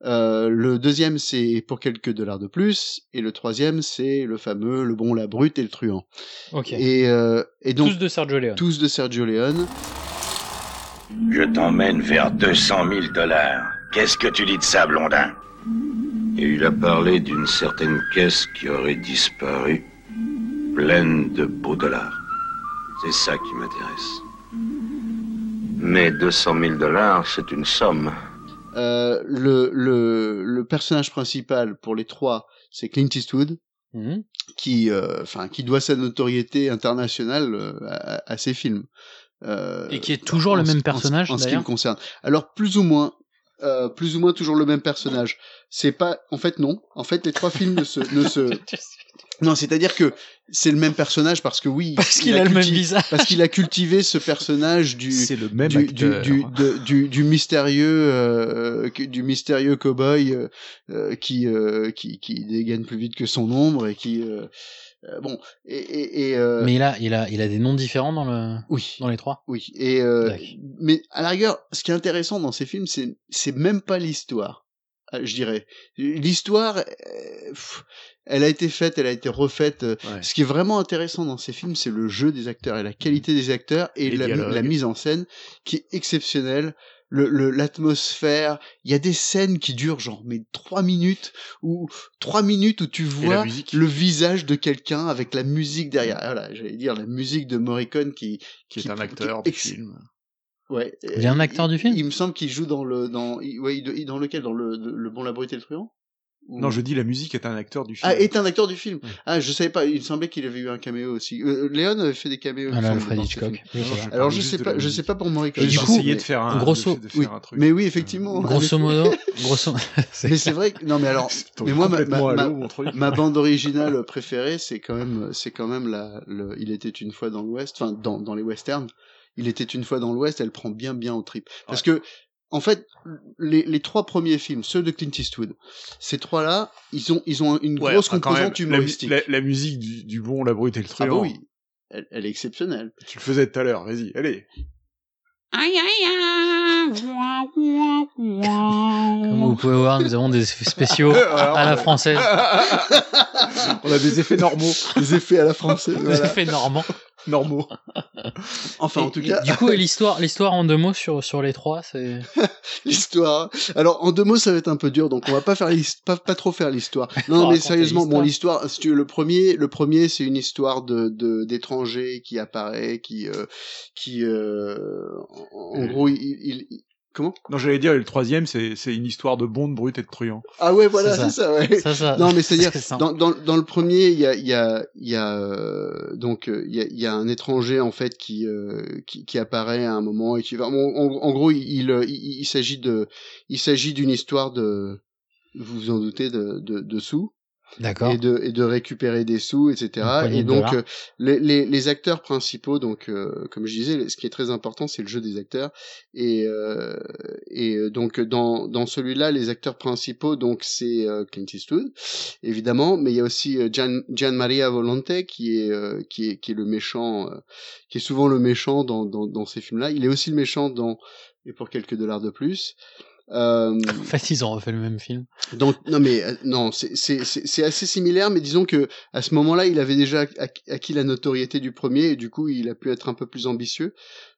Euh, le deuxième, c'est pour quelques dollars de plus, et le troisième, c'est le fameux le bon, la brute et le truand. Ok. Et, euh, et donc Tous de Sergio Leone. tous de Sergio Leone. Je t'emmène vers 200 000 dollars. Qu'est-ce que tu dis de ça, Blondin? Et il a parlé d'une certaine caisse qui aurait disparu, pleine de beaux dollars. C'est ça qui m'intéresse. Mais 200 000 dollars, c'est une somme. Euh, le, le, le personnage principal pour les trois, c'est Clint Eastwood, Mhm. qui, euh, enfin, qui doit sa notoriété internationale euh, à, à ses films. Euh, Et qui est toujours le en même personnage, en ce qui me concerne. Alors plus ou moins, euh, plus ou moins toujours le même personnage. C'est pas, en fait non. En fait, les trois films ne se, ne <laughs> se, non, c'est-à-dire que c'est le même personnage parce que oui, <laughs> Parce il qu'il a le même visage. parce qu'il a cultivé ce personnage du C'est le même du, du, acteur. du, de- du, du mystérieux euh, du mystérieux cowboy euh, euh, qui, euh, qui qui dégaine plus vite que son ombre et qui euh, euh, bon et, et, et, euh, Mais il a, il a, il a des noms différents dans le, oui dans les trois? oui et euh, mais à la rigueur ce qui est intéressant dans ces films c'est c'est même pas l'histoire je dirais l'histoire euh, elle a été faite elle a été refaite euh, Ouais. ce qui est vraiment intéressant dans ces films, c'est le jeu des acteurs et la qualité des acteurs et la, mise en scène qui est exceptionnelle. Le, l'atmosphère, il y a des scènes qui durent genre mais trois minutes ou trois minutes où tu vois le visage de quelqu'un avec la musique derrière. Voilà, j'allais dire la musique de Morricone qui qui est un acteur qui- du film. Ouais. Il y a un acteur du film? Il me semble qu'il joue dans le dans il- ouais, il- dans lequel? Dans le le bon la brute et le truand? Ou- Non, je dis la musique est un acteur du film. ah, est un acteur du film. Ah, je savais pas. Il me semblait qu'il avait eu un caméo aussi. Euh, Léon avait fait des caméos. Ah là, Alfred Hitchcock. Je je Alors je sais pas, je sais pas pour coup- contre, essayé mais- de faire un, grosso- de, de faire oui. un truc. Mais oui, effectivement. <laughs> Grosso modo, grosso. <laughs> Mais c'est vrai. que- Non, mais alors. C'est mais moi, ma, ma- ma bande originale préférée, c'est quand même, c'est quand même la. Le, il était une fois dans l'Ouest, enfin dans dans les westerns. Il était une fois dans l'Ouest. Elle prend bien bien au trip. Parce que en fait, les, les trois premiers films, ceux de Clint Eastwood, ces trois-là, ils ont, ils ont une Ouais, grosse enfin, composante même, la, humoristique. la- la musique du, du bon, la brute et le ah truand. bah oui, elle, elle est exceptionnelle. Tu le faisais tout à l'heure, vas-y, allez. Comme vous vous pouvez voir, nous avons des effets spéciaux <laughs> à la française. <laughs> On a des effets normaux. Des effets à la française. Des voilà. effets normands. Normaux. <laughs> Enfin, en tout cas, Du coup, l'histoire, l'histoire en deux mots sur, sur les trois, c'est. <laughs> l'histoire. Alors, en deux mots, ça va être un peu dur, donc on va pas faire pas, pas trop faire l'histoire. Non, non, mais sérieusement, bon, l'histoire. si tu veux, le premier, le premier, c'est une histoire de, de, d'étranger qui apparaît, qui, euh, qui, euh, en, en gros, il, il- il- comment? Non, j'allais dire, et le troisième, c'est c'est une histoire de bonde, brute et de truand. Ah ouais, voilà, C'est ça. ça, ouais. Ça, ça. Non, mais c'est-à-dire, dans, dans, dans le premier, il y a, il y a, il y a euh, donc euh, il y a, il y a un étranger en fait qui, euh, qui qui apparaît à un moment et qui va. En, en- en gros, il, il, il- il s'agit de, il s'agit d'une histoire de, vous vous en doutez, de, de, de sous. Et de et de récupérer des sous, etc. Et donc euh, les, les les acteurs principaux, donc euh, comme je disais, ce qui est très important, c'est le jeu des acteurs. Et euh, et euh, donc dans dans celui-là, les acteurs principaux, donc c'est euh, Clint Eastwood, évidemment, mais il y a aussi Gian, Gian Maria Volonté qui est euh, qui est qui est le méchant, euh, qui est souvent le méchant dans dans dans ces films-là. Il est aussi le méchant dans et pour quelques dollars de plus. Euh, <laughs> En fait, ils ont refait le même film. donc non mais euh, non c'est assez similaire mais disons que à ce moment-là il avait déjà acquis la notoriété du premier et du coup il a pu être un peu plus ambitieux.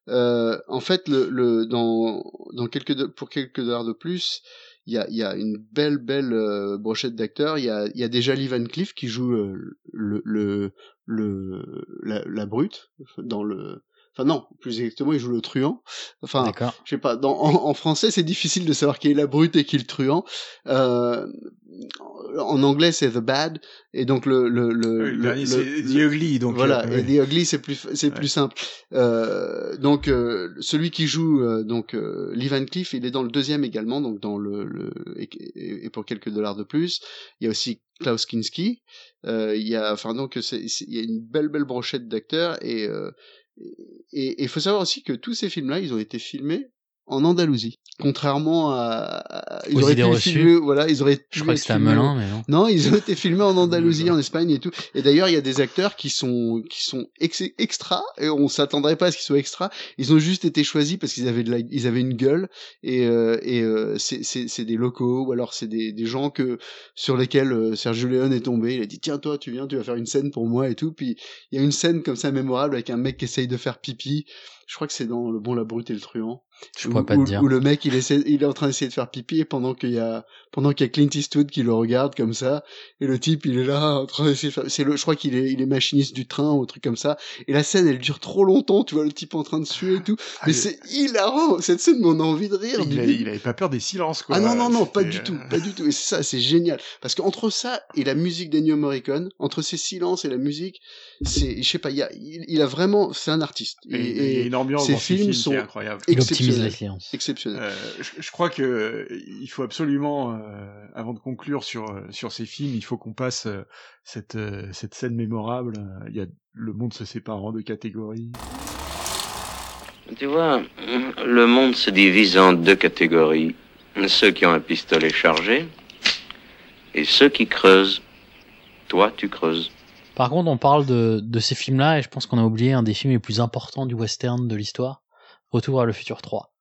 Euh, en fait le le dans dans quelques pour quelques dollars de plus il y a y a une belle belle euh, brochette d'acteurs il y a y a déjà Lee Van Cleef qui joue euh, le le le la, la brute dans le enfin non plus exactement il joue le truand enfin je sais pas, dans, en, en français c'est difficile de savoir qui est la brute et qui est le truand. Euh, en anglais c'est the bad et donc le le le, Le dernier, c'est le- The Ugly, donc, voilà euh, et. The Ugly c'est plus c'est plus simple. Euh, donc euh, celui qui joue euh, donc euh, Lee Van Cleef il est dans le deuxième également donc dans le, le et, et- pour quelques dollars de plus il y a aussi Klaus Kinski euh, il y a enfin donc il y a une belle belle brochette d'acteurs et euh, et il faut savoir aussi que tous ces films-là, ils ont été filmés en Andalousie. Contrairement à, ils Aux auraient pu filmer, voilà, ils auraient pu Je crois que c'était à Melun, mais non. Non, ils ont été filmés en <laughs> Andalousie, en Espagne et tout. Et d'ailleurs, il y a des acteurs qui sont qui sont ex extra et on s'attendrait pas à ce qu'ils soient extra. Ils ont juste été choisis parce qu'ils avaient de la, ils avaient une gueule et euh, et euh, c'est c'est c'est des locaux ou alors c'est des des gens que sur lesquels euh, Sergio Leone est tombé. Il a dit tiens toi tu viens, tu vas faire une scène pour moi et tout. Puis il y a une scène comme ça mémorable avec un mec qui essaye de faire pipi. Je crois que c'est dans Le Bon, la Brute et le Truand. Je Où- pourrais pas te où- dire. Où le mec il essaie, il est en train d'essayer de faire pipi et pendant qu'il y a pendant qu'il y a Clint Eastwood qui le regarde comme ça et le type il est là en train d'essayer de faire c'est le je crois qu'il est il est machiniste du train ou un truc comme ça et la scène elle dure trop longtemps tu vois le type en train de suer et tout mais c'est hilarant cette scène mais on a envie de rire Il, du a- début. il avait pas peur des silences, quoi. Ah non, non, non, pas du euh, tout, <laughs> pas du tout. Et c'est ça, c'est génial. Parce qu'entre ça et la musique d'Ennio Morricone, entre ces silences et la musique, c'est, je sais pas, il y a, il, il a vraiment, c'est un artiste. Et il y a une ambiance ses films films sont qui est incroyable. Exceptionnels. Euh, je, je crois que euh, il faut absolument, euh, avant de conclure sur sur ces films, il faut qu'on passe euh, cette euh, cette scène mémorable. Il y a le monde se sépare en deux catégories. Tu vois, le monde se divise en deux catégories. Ceux qui ont un pistolet chargé et ceux qui creusent. Toi, tu creuses. Par contre, on parle de, de ces films-là et je pense qu'on a oublié un des films les plus importants du western de l'histoire. Retour à le futur 3.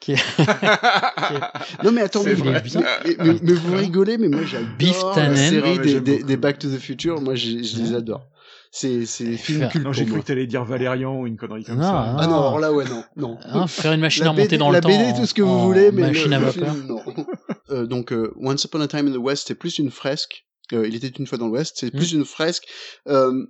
Qui est... <laughs> Non mais attends, mais, vous- vrai. mais, mais- mais vous rigolez, mais moi j'adore la série des, des, des Back to the Future. Moi, je, je les adore. C'est c'est Faire- cultes Non, j'ai cru que t'allais dire Valérian ou une connerie comme Non, ça. Ah non, alors là ouais non, non. Hein, faire une machine La à monter BD dans la le temps. BD, tout ce que vous voulez, mais machine le, à le vapeur. film, non. <laughs> Euh, donc, euh, Once Upon a Time in the West, c'est plus une fresque. Euh, il était une fois dans l'Ouest, c'est plus une fresque. Euh,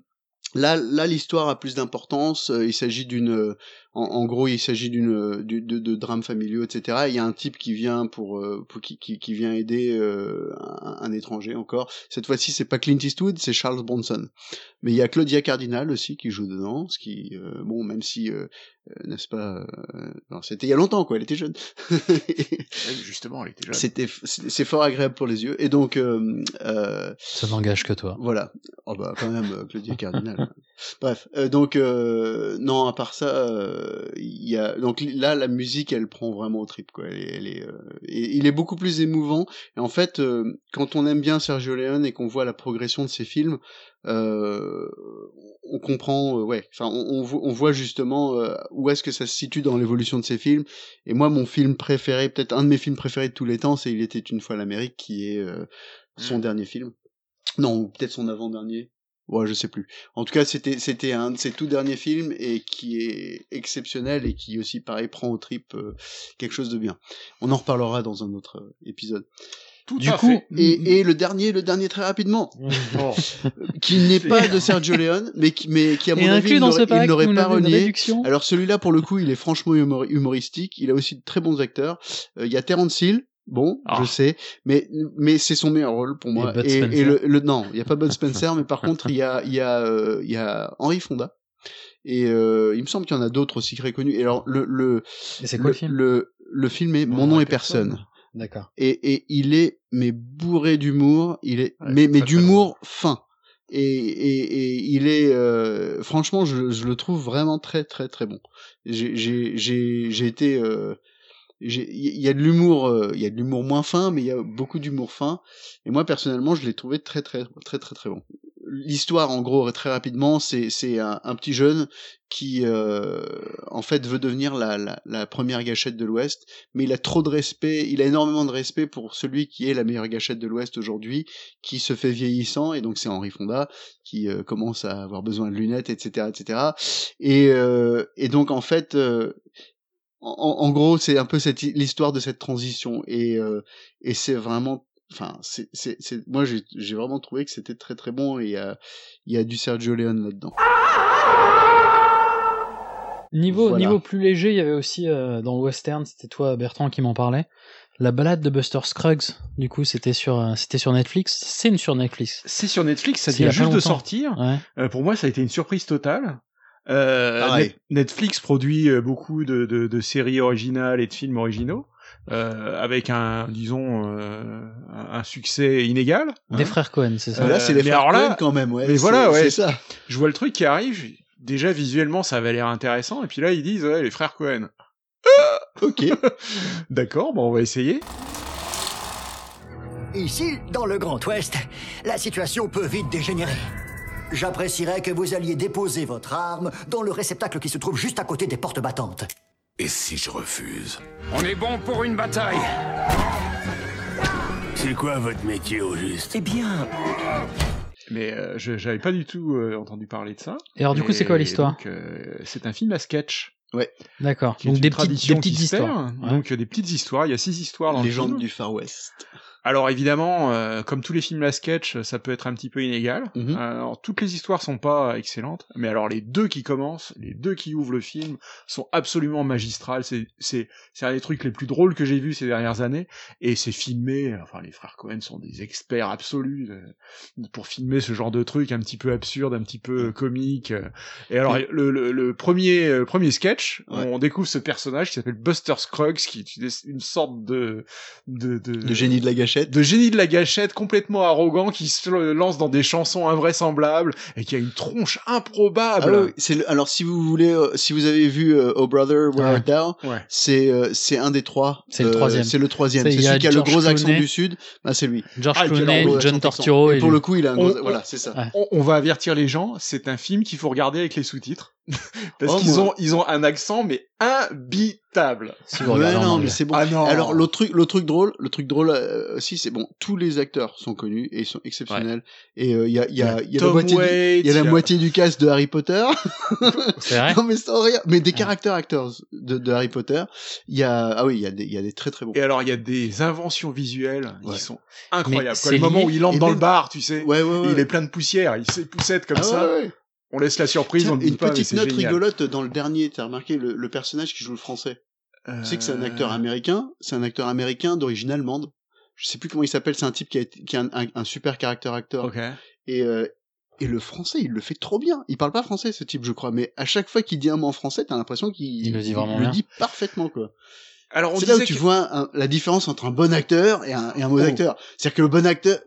là, là, l'histoire a plus d'importance. Il s'agit d'une, en, en gros, il s'agit d'une, euh, du- de, de drames familiaux, etc. Il y a un type qui vient pour, euh, pour qui, qui, qui vient aider euh, un, un étranger encore. Cette fois-ci, c'est pas Clint Eastwood, c'est Charles Bronson. Mais il y a Claudia Cardinal aussi qui joue dedans, ce qui, euh, bon, même si, euh, euh, n'est-ce pas, euh, non, c'était il y a longtemps, quoi. Elle était jeune. <laughs> Justement, elle était jeune. C'était, c'est fort agréable pour les yeux. Et donc, euh, euh, Ça n'engage que toi. voilà. Oh bah quand même, Claudia Cardinal. Bref, euh, donc euh, non, à part ça, euh, y a donc là la musique elle prend vraiment au trip quoi. Elle, est- elle est, euh, et il est beaucoup plus émouvant. Et en fait, euh, quand on aime bien Sergio Leone et qu'on voit la progression de ses films, euh, on comprend, ouais. Enfin, on, on, vo- on voit justement où est-ce que ça se situe dans l'évolution de ses films. Et moi, mon film préféré, peut-être un de mes films préférés de tous les temps, c'est Il était une fois l'Amérique, qui est son dernier film. Non, ou peut-être son avant-dernier. Ouais, je sais plus. En tout cas, c'était c'était un de ses tout derniers films et qui est exceptionnel et qui aussi pareil prend au trip euh, quelque chose de bien. On en reparlera dans un autre euh, épisode. Tout du à coup, fait. et, et le dernier, le dernier très rapidement, <laughs> <laughs> qui n'est pas de Sergio Leone, mais qui, mais qui à Et mon avis, il n'aurait- pas renié. Alors celui-là, pour le coup, il est franchement humor- humoristique. Il a aussi de très bons acteurs. Euh, Il y a Terence Hill. Bon, je sais, mais mais c'est son meilleur rôle pour moi. Bud Et, le, le- non, il y a pas Bud <laughs> Spencer, mais par contre il y a il y a euh, il y a Henry Fonda. Et euh, il me semble qu'il y en a d'autres aussi très connus. Et alors le le c'est quoi le film? le, le film est Mon nom est personne. D'accord. Et, et il est mais bourré d'humour, il est mais mais d'humour fin. Et, et, et il est euh, franchement je, je le trouve vraiment très très très bon. J'ai j'ai j'ai j'ai été euh, il y a de l'humour euh, il y a de l'humour moins fin mais il y a beaucoup d'humour fin. Et moi personnellement je l'ai trouvé très très très très très bon. L'histoire en gros très rapidement c'est c'est un, petit jeune qui euh, en fait veut devenir la, la, la première gâchette de l'Ouest mais il a trop de respect il a énormément de respect pour celui qui est la meilleure gâchette de l'Ouest aujourd'hui qui se fait vieillissant et donc c'est Henri Fonda qui euh, commence à avoir besoin de lunettes etc etc et euh, et donc en fait euh, en, en gros, c'est un peu cette l'histoire de cette transition et euh, et c'est vraiment, enfin, c'est c'est c'est moi j'ai j'ai vraiment trouvé que c'était très très bon et il y a il y a du Sergio Leone là-dedans. Niveau, Voilà. niveau plus léger, il y avait aussi euh, dans le western, c'était toi Bertrand qui m'en parlait, la balade de Buster Scruggs. Du coup, c'était sur, euh, c'était sur Netflix. C'est une sur Netflix. C'est sur Netflix, ça vient juste de sortir. Ouais. Euh, pour moi, ça a été une surprise totale. Euh. Net- Netflix produit euh, beaucoup de, de, de séries originales et de films originaux, euh, avec un, disons, euh, un succès inégal. Des hein. frères Cohen, c'est ça. Euh, là, c'est les mais frères alors là- Coen quand même, ouais. Mais voilà, ouais. c'est ça. Je vois le truc qui arrive. Déjà visuellement, ça avait l'air intéressant, et puis là, ils disent ouais, les frères Cohen. Ok. <laughs> D'accord, bon, on va essayer. Ici, dans le Grand Ouest, la situation peut vite dégénérer. J'apprécierais que vous alliez déposer votre arme dans le réceptacle qui se trouve juste à côté des portes battantes. Et si je refuse? On est bon pour une bataille. C'est quoi votre métier au juste? Eh bien, Mais euh, je j'avais pas du tout euh, entendu parler de ça. Et alors, du coup, c'est quoi l'histoire? euh, C'est un film à sketch. Ouais. D'accord. Donc des petites, des perd. histoires. Ouais. Donc des petites histoires. Il y a six histoires dans le Légende film. du Far West. Alors évidemment, euh, comme tous les films à sketch, ça peut être un petit peu inégal. Mhm. Alors toutes les histoires sont pas excellentes, mais alors les deux qui commencent, les deux qui ouvrent le film, sont absolument magistrales. C'est c'est c'est un des trucs les plus drôles que j'ai vus ces dernières années, et c'est filmé. Enfin, les frères Cohen sont des experts absolus euh, pour filmer ce genre de truc un petit peu absurde, un petit peu comique. euh. Et alors le, le, le premier euh, premier sketch, Ouais. on découvre ce personnage qui s'appelle Buster Scruggs, qui est une- sorte de de, de, Le génie de la gâchette. De génie de la gâchette complètement arrogant qui se lance dans des chansons invraisemblables et qui a une tronche improbable. Ah c'est alors si vous voulez, euh, si vous avez vu euh, Oh Brother Where Ouais. Art Thou, Ouais. c'est euh, c'est un des trois. C'est le Euh, troisième. C'est le troisième. C'est- celui qui a le George gros accent du sud. Bah c'est lui. George Ah, Clooney, John Torturo Et et pour lui. le coup, il a un gros. On- Voilà, c'est ça. Ouais. On, on va avertir les gens, c'est un film qu'il faut regarder avec les sous-titres <laughs> parce Oh, qu'ils ont ils ont un accent mais imbitable. Si vous Ouais, non, mais c'est bon. Ah non. Alors le truc, le truc drôle, le truc drôle euh, aussi, c'est bon. Tous les acteurs sont connus et ils sont exceptionnels. Et euh, il y a, il y a, il y a la moitié, du, y a la moitié du cast de Harry Potter. <laughs> C'est vrai non mais sans rire. Mais des caractères acteurs de, de Harry Potter. Il y a, ah oui, il y a des, il y a des très très bons. Et alors il y a des inventions visuelles Ouais. qui sont incroyables. Quoi, le moment où il entre et dans même- le bar, tu sais, Ouais, ouais, ouais. il est plein de poussière, il s'époussette comme Ah ça. On laisse la surprise, Tiens, on une pas, petite note génial. rigolote dans le dernier. T'as remarqué le, le personnage qui joue le français. Tu sais que c'est un acteur Euh, américain. C'est un acteur américain d'origine allemande. Je sais plus comment il s'appelle. C'est un type qui a, qui a un, un- un super caractère acteur. Ok. Et, euh, et le français, il le fait trop bien. Il parle pas français, ce type, je crois. Mais à chaque fois qu'il dit un mot en français, t'as l'impression qu'il Il le dit vraiment le dit parfaitement, quoi. Alors on C'est là où disait tu que- vois un- la différence entre un bon acteur et un, et un mauvais Oh. acteur. C'est-à-dire que le bon acteur...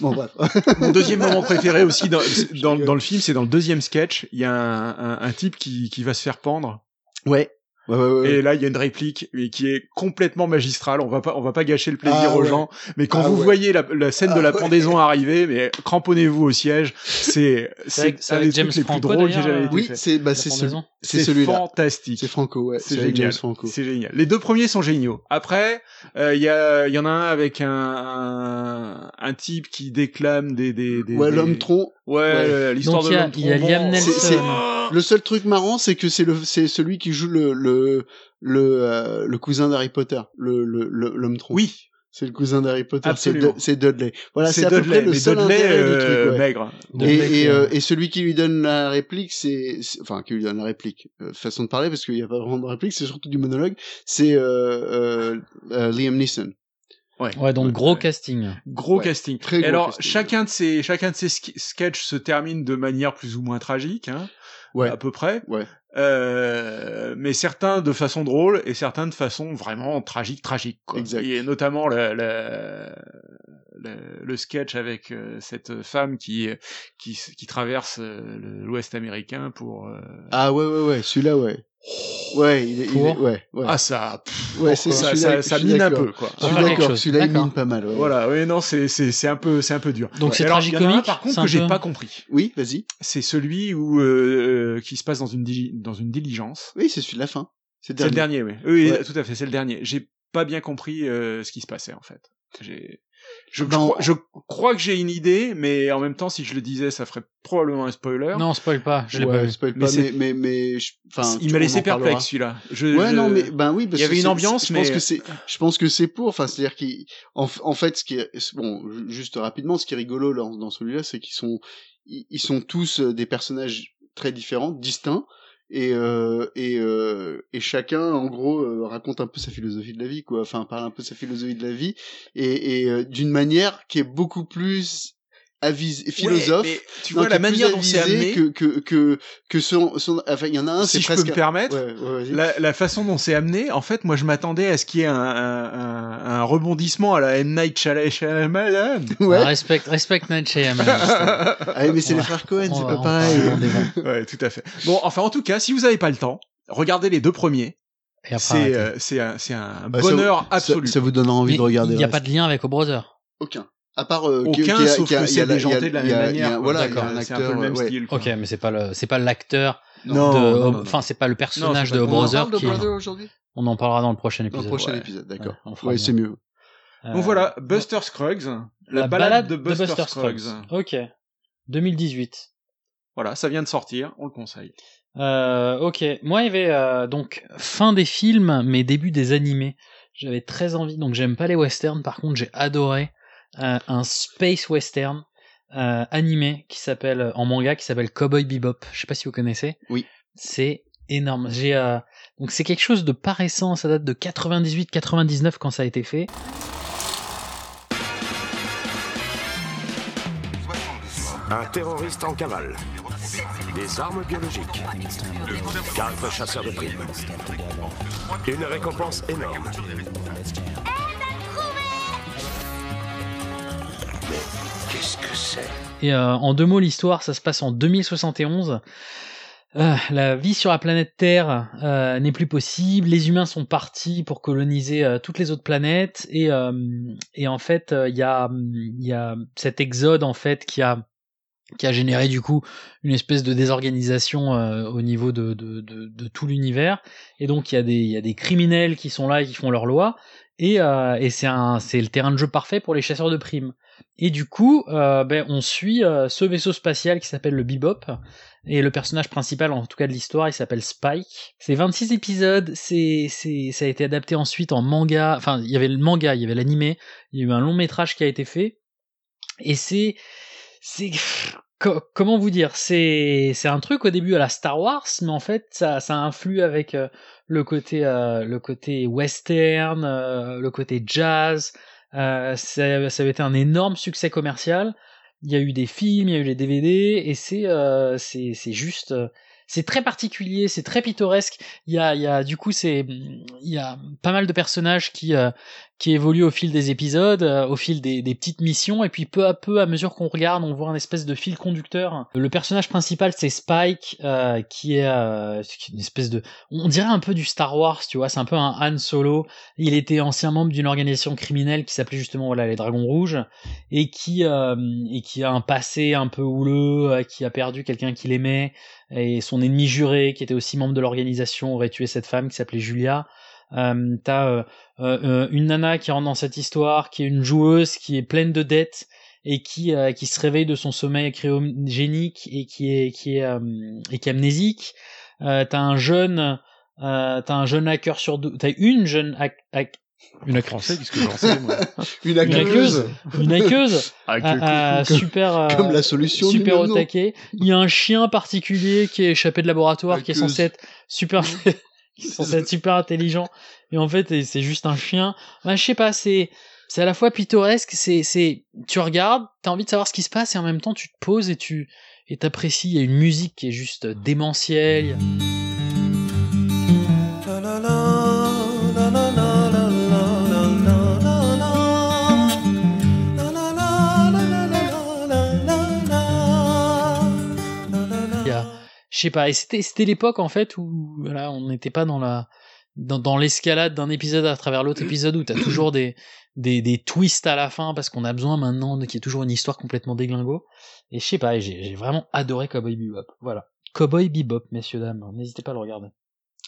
Bon, bref. <laughs> Mon deuxième moment <laughs> préféré aussi dans, dans, dans le film, c'est dans le deuxième sketch. Il y a un, un, un type qui, qui va se faire pendre. Ouais. Ouais, ouais, ouais. Et là, il y a une réplique mais qui est complètement magistrale. On va pas, on va pas gâcher le plaisir Ah aux ouais. gens. Mais quand Ah vous ouais. voyez la, la scène de Ah la ouais. pendaison arriver, mais cramponnez-vous au siège. C'est, c'est c'est un avec des James trucs les plus Franco, drôles d'ailleurs, jamais euh, Oui, c'est bah c'est ce- c'est celui-là. fantastique. C'est Franco, ouais. C'est C'est génial. C'est génial. Les deux premiers sont géniaux. Après, euh, il y a, il y en a un avec un, un, un type qui déclame des, des, des Ouais, des- l'homme tronc. Ouais, Ouais. euh, l'histoire de l'homme il y a tronc. Liam Bon, Le seul truc marrant, c'est que c'est le, c'est celui qui joue le, le, le, euh, le cousin d'Harry Potter, le, le, le- l'homme tronc. Oui. C'est le cousin d'Harry Potter. C'est, Absolument. Dud- c'est Dudley. Voilà, c'est, c'est à peu Dudley, près le mais seul Dudley, intérêt du euh, truc, ouais. maigre. Et, Dudley, et, qui, euh, euh, et celui qui lui donne la réplique, c'est, c'est- enfin, qui lui donne la réplique, euh, façon de parler, parce qu'il n'y a pas vraiment de réplique, c'est surtout du monologue, c'est, euh, euh, euh, Liam Neeson. Ouais. Ouais, donc gros casting. Gros Ouais, casting. très gros alors, casting. chacun de ces, chacun de ces sk- sketchs se termine de manière plus ou moins tragique, hein, Ouais. à peu près. Ouais. Euh, mais certains de façon drôle et certains de façon vraiment tragique, tragique. Quoi. Exact. Et notamment le, le, le, le sketch avec euh, cette femme qui, qui, qui traverse euh, l'Ouest américain pour. euh, Ah ouais, ouais, ouais, celui-là, ouais. Ouais, il est, il est- ouais, ouais. Ah ça, pff, ouais, c'est ça, ça, ça mine un peu quoi. Je suis quelque d'accord, celui-là, il mine pas mal, ouais. Voilà, oui non, c'est c'est c'est un peu c'est un peu dur. Donc c'est tragicomique, par contre que j'ai pas compris. Oui, vas-y. c'est celui où euh, qui se passe dans une dans une diligence. Oui, c'est celui de la fin. C'est le dernier, oui. Oui, Ouais. tout à fait, c'est le dernier. J'ai pas bien compris euh, ce qui se passait en fait. J'ai je, je crois, je crois que j'ai une idée, mais en même temps, si je le disais, ça ferait probablement un spoiler. Non, spoil pas, je l'ai Ouais, pas spoil Mais pas, mais, mais, mais, je- enfin, il m'a laissé perplexe celui-là. Je, Ouais, je- non, mais ben oui, parce il y avait que une ambiance, je mais pense que c'est, je pense que c'est pour. Enfin, c'est-à-dire qu'ils, en, en fait, ce qui est, bon, ju- juste rapidement, ce qui est rigolo dans, dans celui-là, c'est qu'ils sont, ils, ils sont tous euh, des personnages très différents, distincts, et euh, et euh, et chacun, en gros, euh, raconte un peu sa philosophie de la vie, quoi. Enfin, parle un peu sa philosophie de la vie, et, et d'une manière qui est beaucoup plus philosophe. mais tu vois la manière dont c'est amené. que que que que son, son enfin il y en a un si je presque peux me permettre, Ouais, ouais, vas-y. la, la façon dont c'est amené, en fait, moi, je m'attendais à ce qu'il y ait un, un, un, rebondissement à la M Night Shyam- Shyamalan. <laughs> Ouais. Ah, respect, respect Night Shyamalan. <laughs> Ah, mais c'est les frères Cohen, c'est pas en pareil. ouais, tout à fait. Bon, enfin, en tout cas, si vous avez pas le temps, regardez les deux premiers. Et après, C'est euh, c'est un, c'est un Bah, bonheur vous- ça- absolu. Ça, vous donnera envie Mais de regarder. Il n'y a pas de lien avec O Brother. aucun. À part euh, Aucun, a- sauf qu'il y a- que il y a c'est la- déjanté de la même manière. Voilà, il y a un C'est un peu acteur. le même ouais. style. quoi. Ok, mais c'est pas le, c'est pas l'acteur Non, de, enfin c'est pas le personnage Non, de Brother de qui. On en parlera dans le prochain Dans épisode. le prochain Ouais. épisode, d'accord. Ouais, c'est mieux. Euh, Donc voilà, Buster Scruggs, la, balade, de Buster, Scruggs. Ok. 2018. Voilà, ça vient de sortir, on le conseille. Euh, ok. Moi, il y avait euh, donc fin des films, mais début des animés. J'avais très envie. Donc, j'aime pas les westerns. Par contre, j'ai adoré euh, un space western euh, animé qui s'appelle en manga qui s'appelle Cowboy Bebop. Je sais pas si vous connaissez. Oui. C'est énorme. J'ai euh, donc c'est quelque chose de pas récent. Ça date de 98-99 quand ça a été fait. Un terroriste en cavale. Des armes biologiques. Quatre chasseurs de primes. Une récompense énorme. Qu'est-ce que c'est? Et euh, en deux mots, l'histoire, ça se passe en 2071. Euh, la vie sur la planète Terre euh, n'est plus possible. Les humains sont partis pour coloniser toutes les autres planètes. Et, en fait, il y, a, cet exode en fait qui a qui a généré du coup une espèce de désorganisation au niveau de, tout l'univers. Et donc il y, a des, y a des criminels qui sont là et qui font leur loi. Et, et c'est le terrain de jeu parfait pour les chasseurs de primes. Et du coup, euh, ben, on suit euh, ce vaisseau spatial qui s'appelle le Bebop. Et le personnage principal, en tout cas de l'histoire, il s'appelle Spike. C'est 26 épisodes, c'est, c'est, ça a été adapté ensuite en manga. Enfin, il y avait le manga, il y avait l'animé, il y a eu un long métrage qui a été fait. Et c'est, c'est, co- comment vous dire, c'est, c'est un truc au début à la Star Wars, mais en fait, ça, ça influe avec euh, le côté, le côté western, le côté jazz. Euh, ça, ça avait été un énorme succès commercial. Il y a eu des films, il y a eu les DVD, et c'est euh, c'est c'est juste euh, c'est très particulier, c'est très pittoresque. Il y a il y a du coup c'est il y a pas mal de personnages qui euh, qui évolue au fil des épisodes, euh, au fil des, des petites missions, et puis peu à peu, à mesure qu'on regarde, on voit un espèce de fil conducteur. Le personnage principal, c'est Spike, euh, qui est euh, qui est une espèce de, on dirait un peu du Star Wars, tu vois, c'est un peu un Han Solo. Il était ancien membre d'une organisation criminelle qui s'appelait justement voilà les Dragons Rouges, et qui euh, et qui a un passé un peu houleux, euh, qui a perdu quelqu'un qu'il aimait, et son ennemi juré, qui était aussi membre de l'organisation, aurait tué cette femme qui s'appelait Julia. Euh, T'as euh, euh, une nana qui rentre dans cette histoire, qui est une joueuse, qui est pleine de dettes et qui euh, qui se réveille de son sommeil cryogénique et qui est qui est euh, et qui est amnésique. Euh, t'as un jeune euh, t'as un jeune hacker sur deux, t'as une jeune hack, hack- une hacker Français, qu'est-ce que j'en sais, moi <laughs> Une hackeuse, une hackeuse, <laughs> super, comme la solution du super au taquet. Il y a un chien particulier qui est échappé de laboratoire, qui est censé être super, censé être super intelligent. Et en fait, c'est juste un chien. Je sais pas, c'est, c'est à la fois pittoresque, c'est, c'est, tu regardes, t'as envie de savoir ce qui se passe et en même temps tu te poses et tu, et t'apprécies. Il y a une musique qui est juste démentielle. Sais pas, et c'était c'était l'époque en fait où voilà, on n'était pas dans la dans, dans l'escalade d'un épisode à travers l'autre épisode où t'as toujours des, des des twists à la fin parce qu'on a besoin maintenant de qu'il y ait toujours une histoire complètement déglingo. Et je sais pas, j'ai j'ai vraiment adoré Cowboy Bebop. Voilà, Cowboy Bebop, messieurs dames, n'hésitez pas à le regarder.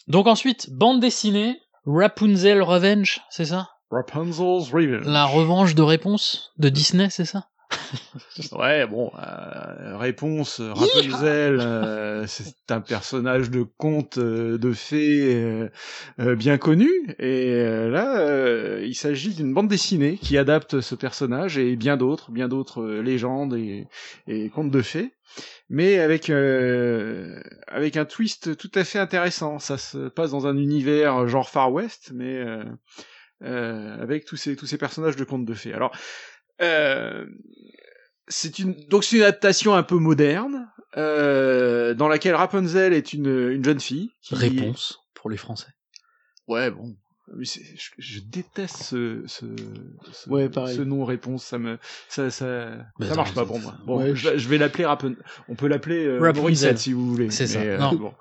Donc ensuite, bande dessinée, Rapunzel Revenge, c'est ça? Rapunzel's Revenge. La revanche de réponse de Disney, c'est ça? Ouais, bon, euh, réponse, euh, Rapunzel, euh, c'est un personnage de conte euh, de fées euh, bien connu, et là, il s'agit d'une bande dessinée qui adapte ce personnage et bien d'autres, bien d'autres légendes et, et contes de fées, mais avec euh, avec un twist tout à fait intéressant. Ça se passe dans un univers genre Far West, mais euh, euh, avec tous ces tous ces personnages de contes de fées. Alors euh, c'est une donc c'est une adaptation un peu moderne euh, dans laquelle Rapunzel est une, une jeune fille. Qui... Réponse pour les Français. Ouais bon. Mais je, je déteste ce, ce, ce, Ouais, ce nom réponse, ça me ça ça, Mais ça marche pas pour moi. Bon, Ouais, je, vais- je vais l'appeler Rapunzel. On peut l'appeler euh, Rapunzel. Morissette si vous voulez. C'est ça. euh, Non. bon.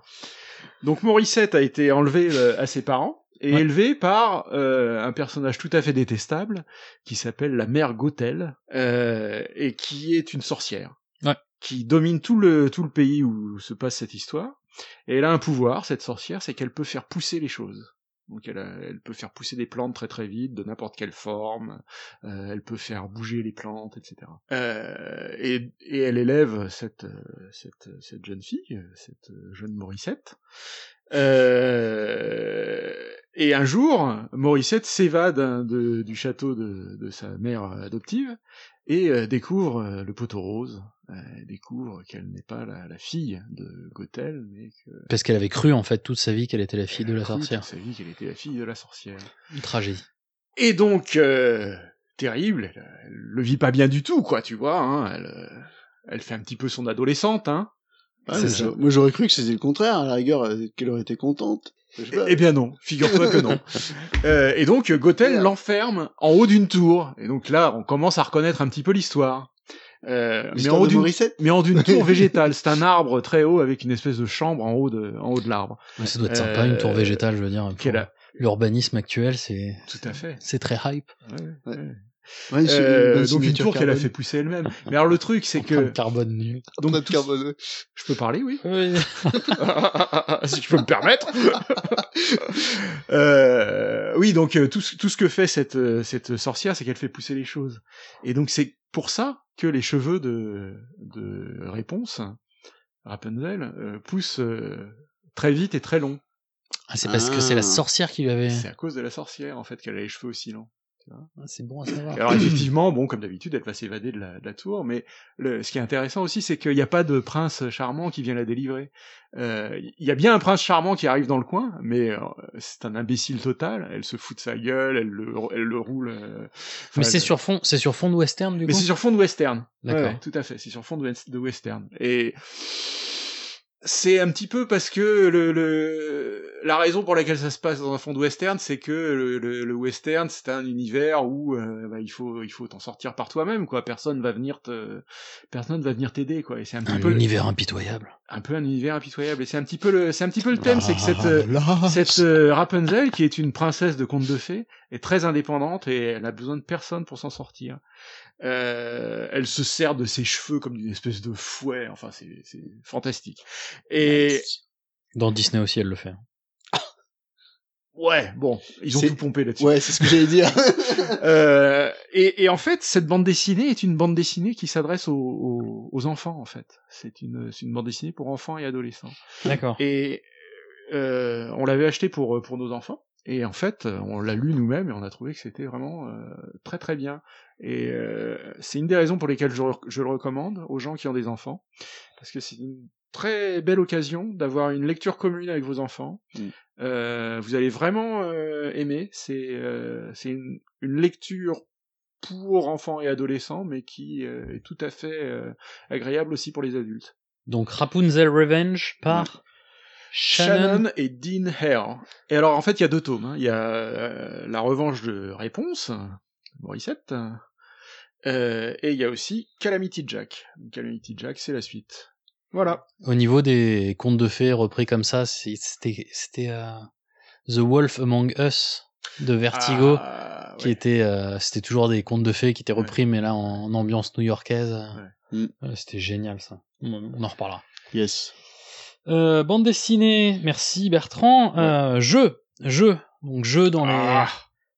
Donc Morissette a été enlevée euh, à ses parents et Ouais. élevée par euh, un personnage tout à fait détestable qui s'appelle la mère Gothel euh, et qui est une sorcière Ouais. qui domine tout le tout le pays où se passe cette histoire. Et elle a un pouvoir, cette sorcière, c'est qu'elle peut faire pousser les choses. Donc elle, a- elle peut faire pousser des plantes très très vite, de n'importe quelle forme. euh, elle peut faire bouger les plantes, etc. Euh, et, et elle élève cette, cette, cette jeune fille, cette jeune Morissette. Euh, et un jour, Morissette s'évade hein, de- du château de, de sa mère adoptive et euh, découvre euh, le poteau rose. Euh, elle découvre qu'elle n'est pas la, la fille de Gothel, mais que Parce qu'elle avait cru en fait toute sa vie qu'elle était la fille de la cru sorcière. toute sa vie qu'elle était la fille de la sorcière. Une tragédie. Et donc, euh, terrible, elle, elle le vit pas bien du tout, quoi, tu vois. Hein, elle, euh, elle fait un petit peu son adolescente, hein. Ouais, je- moi j'aurais cru que c'était le contraire, à la rigueur, euh, qu'elle aurait été contente. Pas. Eh bien non, figure-toi que non. <laughs> Euh, et donc Gothel l'enferme en haut d'une tour. Et donc là, on commence à reconnaître un petit peu l'histoire. Euh, mais en d'une mais en d'une tour <laughs> végétale. C'est un arbre très haut avec une espèce de chambre en haut de en haut de l'arbre. Ouais, ça doit être sympa, une tour Euh, végétale, je veux dire. L'urbanisme actuel, c'est Tout à fait. c'est très hype. Ouais, ouais. Ouais, Euh, une donc une tour qu'elle a fait pousser elle-même. Mais alors le truc c'est que carbone nulle. donc tout- carbone. je peux parler oui. Oui. <laughs> si je peux me permettre. <laughs> Euh, oui, donc euh, tout, ce- tout ce que fait cette, euh, cette sorcière, c'est qu'elle fait pousser les choses. Et donc c'est pour ça que les cheveux de, de réponse, Rapunzel, euh, poussent euh, très vite et très long. Ah, c'est parce que c'est la sorcière qui lui avait. C'est à cause de la sorcière, en fait, qu'elle a les cheveux aussi longs. Ah, c'est bon à savoir. Alors effectivement, bon, comme d'habitude, elle va s'évader de la, de la tour, mais le, ce qui est intéressant aussi, c'est qu'il n'y a pas de prince charmant qui vient la délivrer. Euh, Il y a bien un prince charmant qui arrive dans le coin, mais euh, c'est un imbécile total. Elle se fout de sa gueule, elle le, elle le roule. euh, Mais c'est sur fond, c'est sur fond de western du mais coup? c'est sur fond de western. D'accord. Ouais, tout à fait. C'est sur fond de, de western. Et c'est un petit peu parce que le, le la raison pour laquelle ça se passe dans un fond de western, c'est que le, le, le western c'est un univers où euh, bah, il faut il faut t'en sortir par toi-même quoi. Personne va venir te personne va venir t'aider quoi. Et c'est un petit Un peu le- univers impitoyable. un peu un univers impitoyable et c'est un petit peu le c'est un petit peu le thème c'est que cette euh, là. cette euh, Rapunzel qui est une princesse de conte de fées est très indépendante et elle a besoin de personne pour s'en sortir euh, elle se sert de ses cheveux comme d'une espèce de fouet enfin c'est c'est fantastique et Dans Disney aussi, elle le fait. <laughs> ouais bon ils ont C'est- tout pompé là-dessus Ouais, c'est ce que j'allais dire. <laughs> Euh, et, et en fait, cette bande dessinée est une bande dessinée qui s'adresse aux, aux, aux enfants, en fait. C'est une, c'est une bande dessinée pour enfants et adolescents. D'accord. Et euh, on l'avait acheté pour, pour nos enfants. Et en fait, on l'a lu nous-mêmes et on a trouvé que c'était vraiment euh, très très bien. Et euh, c'est une des raisons pour lesquelles je, le recommande aux gens qui ont des enfants. Parce que c'est une très belle occasion d'avoir une lecture commune avec vos enfants. Mm. Euh, vous allez vraiment euh, aimer. C'est euh, une, une lecture pour enfants et adolescents, mais qui euh, est tout à fait euh, agréable aussi pour les adultes. Donc Rapunzel Revenge par Shannon. Shannon et Dean Hare. Et alors en fait il y a deux tomes. hein. Il y a euh, la revanche de Réponse, Morissette, euh, et il y a aussi Calamity Jack. Calamity Jack c'est la suite. Voilà. Au niveau des contes de fées repris comme ça, c'est- c'était euh, The Wolf Among Us de Vertigo, Ah, qui était euh, c'était toujours des contes de fées qui étaient repris, mais là en, en ambiance new-yorkaise. C'était génial ça. On, on en reparlera. Yes. Euh, bande dessinée, merci Bertrand. Euh, jeu, jeu, donc jeu dans les Ah.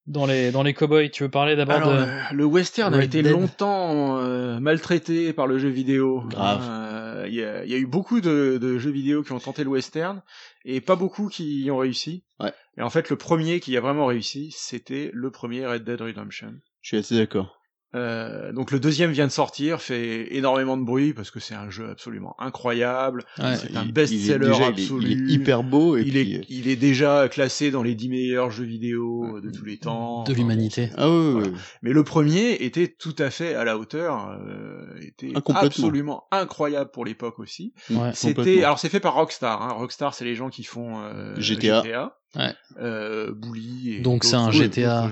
dans les dans les cowboys. Tu veux parler d'abord de euh, le western a été Dead longtemps euh, maltraité par le jeu vidéo. Grave. Euh, Il y, a, il y a eu beaucoup de, de jeux vidéo qui ont tenté le western et pas beaucoup qui y ont réussi. Ouais. Et en fait, le premier qui a vraiment réussi, c'était le premier Red Dead Redemption. Je suis assez d'accord. Euh, donc le deuxième vient de sortir, fait énormément de bruit parce que c'est un jeu absolument incroyable. Ouais, c'est un best-seller déjà- il est- absolu. il est hyper beau et il puis, est, euh, il est déjà classé dans les 10 meilleurs jeux vidéo de tous les temps. de l'humanité. Ah oui, oui, Voilà. oui. Mais le premier était tout à fait à la hauteur, euh, était Ah, absolument incroyable pour l'époque aussi. Ouais. C'était, alors c'est fait par Rockstar. Hein. Rockstar, c'est les gens qui font euh, GTA. Ouais. euh, Bully. Et Donc c'est un GTA.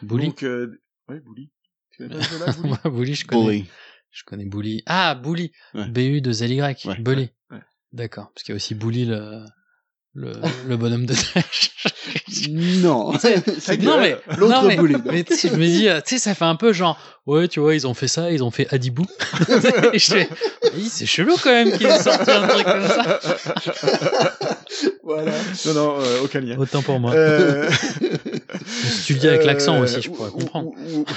Bully. Donc, euh, ouais, Bully. Tu connais pas ce jeu-là, Bully <laughs> je connais. Bully. Je connais Bully. Ah, Bully. Ouais. BU de ZY. Ouais. Bully. Ouais. D'accord. Parce qu'il y a aussi Bully, le, le, le bonhomme de neige. <laughs> Non. <laughs> non, mais, L'autre non, mais, Bully. mais tu sais, je me dis, euh, tu sais, ça fait un peu genre, ouais, tu vois, ils ont fait ça, ils ont fait Adibou. Et je fais, oui, c'est chelou quand même qu'ils aient sorti un truc comme ça. voilà. Non, non, euh, aucun lien. Autant pour moi. Euh, Si tu le dis avec l'accent aussi, je ou- pourrais ou- comprendre. ou- ou- que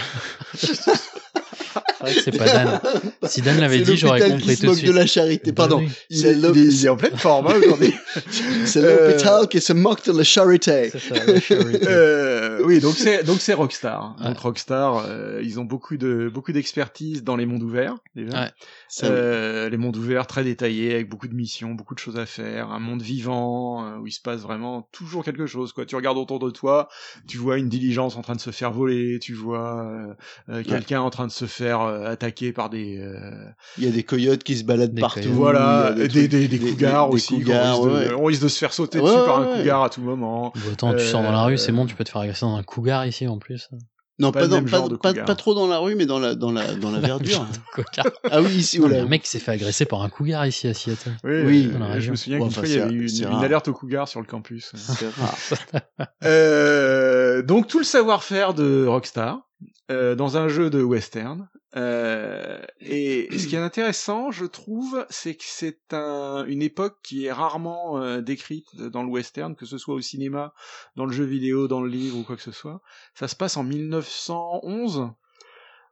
c'est pas Dan. Si Dan l'avait dit, j'aurais compris qui tout de moque suite. de la charité. Pardon. oui. il, est, il est- il est en pleine forme hein, aujourd'hui. <laughs> c'est Euh, l'hôpital qui se moque de la charité. C'est ça, la charité. Euh, oui, donc c'est donc c'est Rockstar. Ouais. Donc Rockstar, euh, ils ont beaucoup de beaucoup d'expertise dans les mondes ouverts déjà. Ouais. Ça, oui. Euh, les mondes ouverts très détaillés avec beaucoup de missions, beaucoup de choses à faire, un monde vivant euh, où il se passe vraiment toujours quelque chose. Quoi, tu regardes autour de toi, tu vois une diligence en train de se faire voler, tu vois euh, euh, quelqu'un en train de se faire euh, attaquer par des euh, Il y a des coyotes qui se baladent Des partout. coyotes. voilà des, des, des, cougars des aussi. cougars, risque de-. On risque de se faire sauter Ouais, dessus par un ouais. cougar à tout moment. Bon, attends, tu sors dans la rue, c'est bon, tu peux te faire agresser dans un cougar ici en plus. Non, Pas dans, pas, pas, trop dans la rue, mais dans la, dans la, dans la <laughs> verdure. Ah oui, ici, voilà. un mec qui s'est fait agresser par un cougar ici à Seattle. Oui, Oui, euh, dans la je me souviens qu'une fois il y avait eu une, une alerte au cougar sur le campus. Rare. <laughs> Euh, donc tout le savoir-faire de Rockstar euh, dans un jeu de western. Euh, et ce qui est intéressant, je trouve, c'est que c'est un, une époque qui est rarement euh, décrite dans le western, que ce soit au cinéma, dans le jeu vidéo, dans le livre ou quoi que ce soit. Ça se passe en 1911.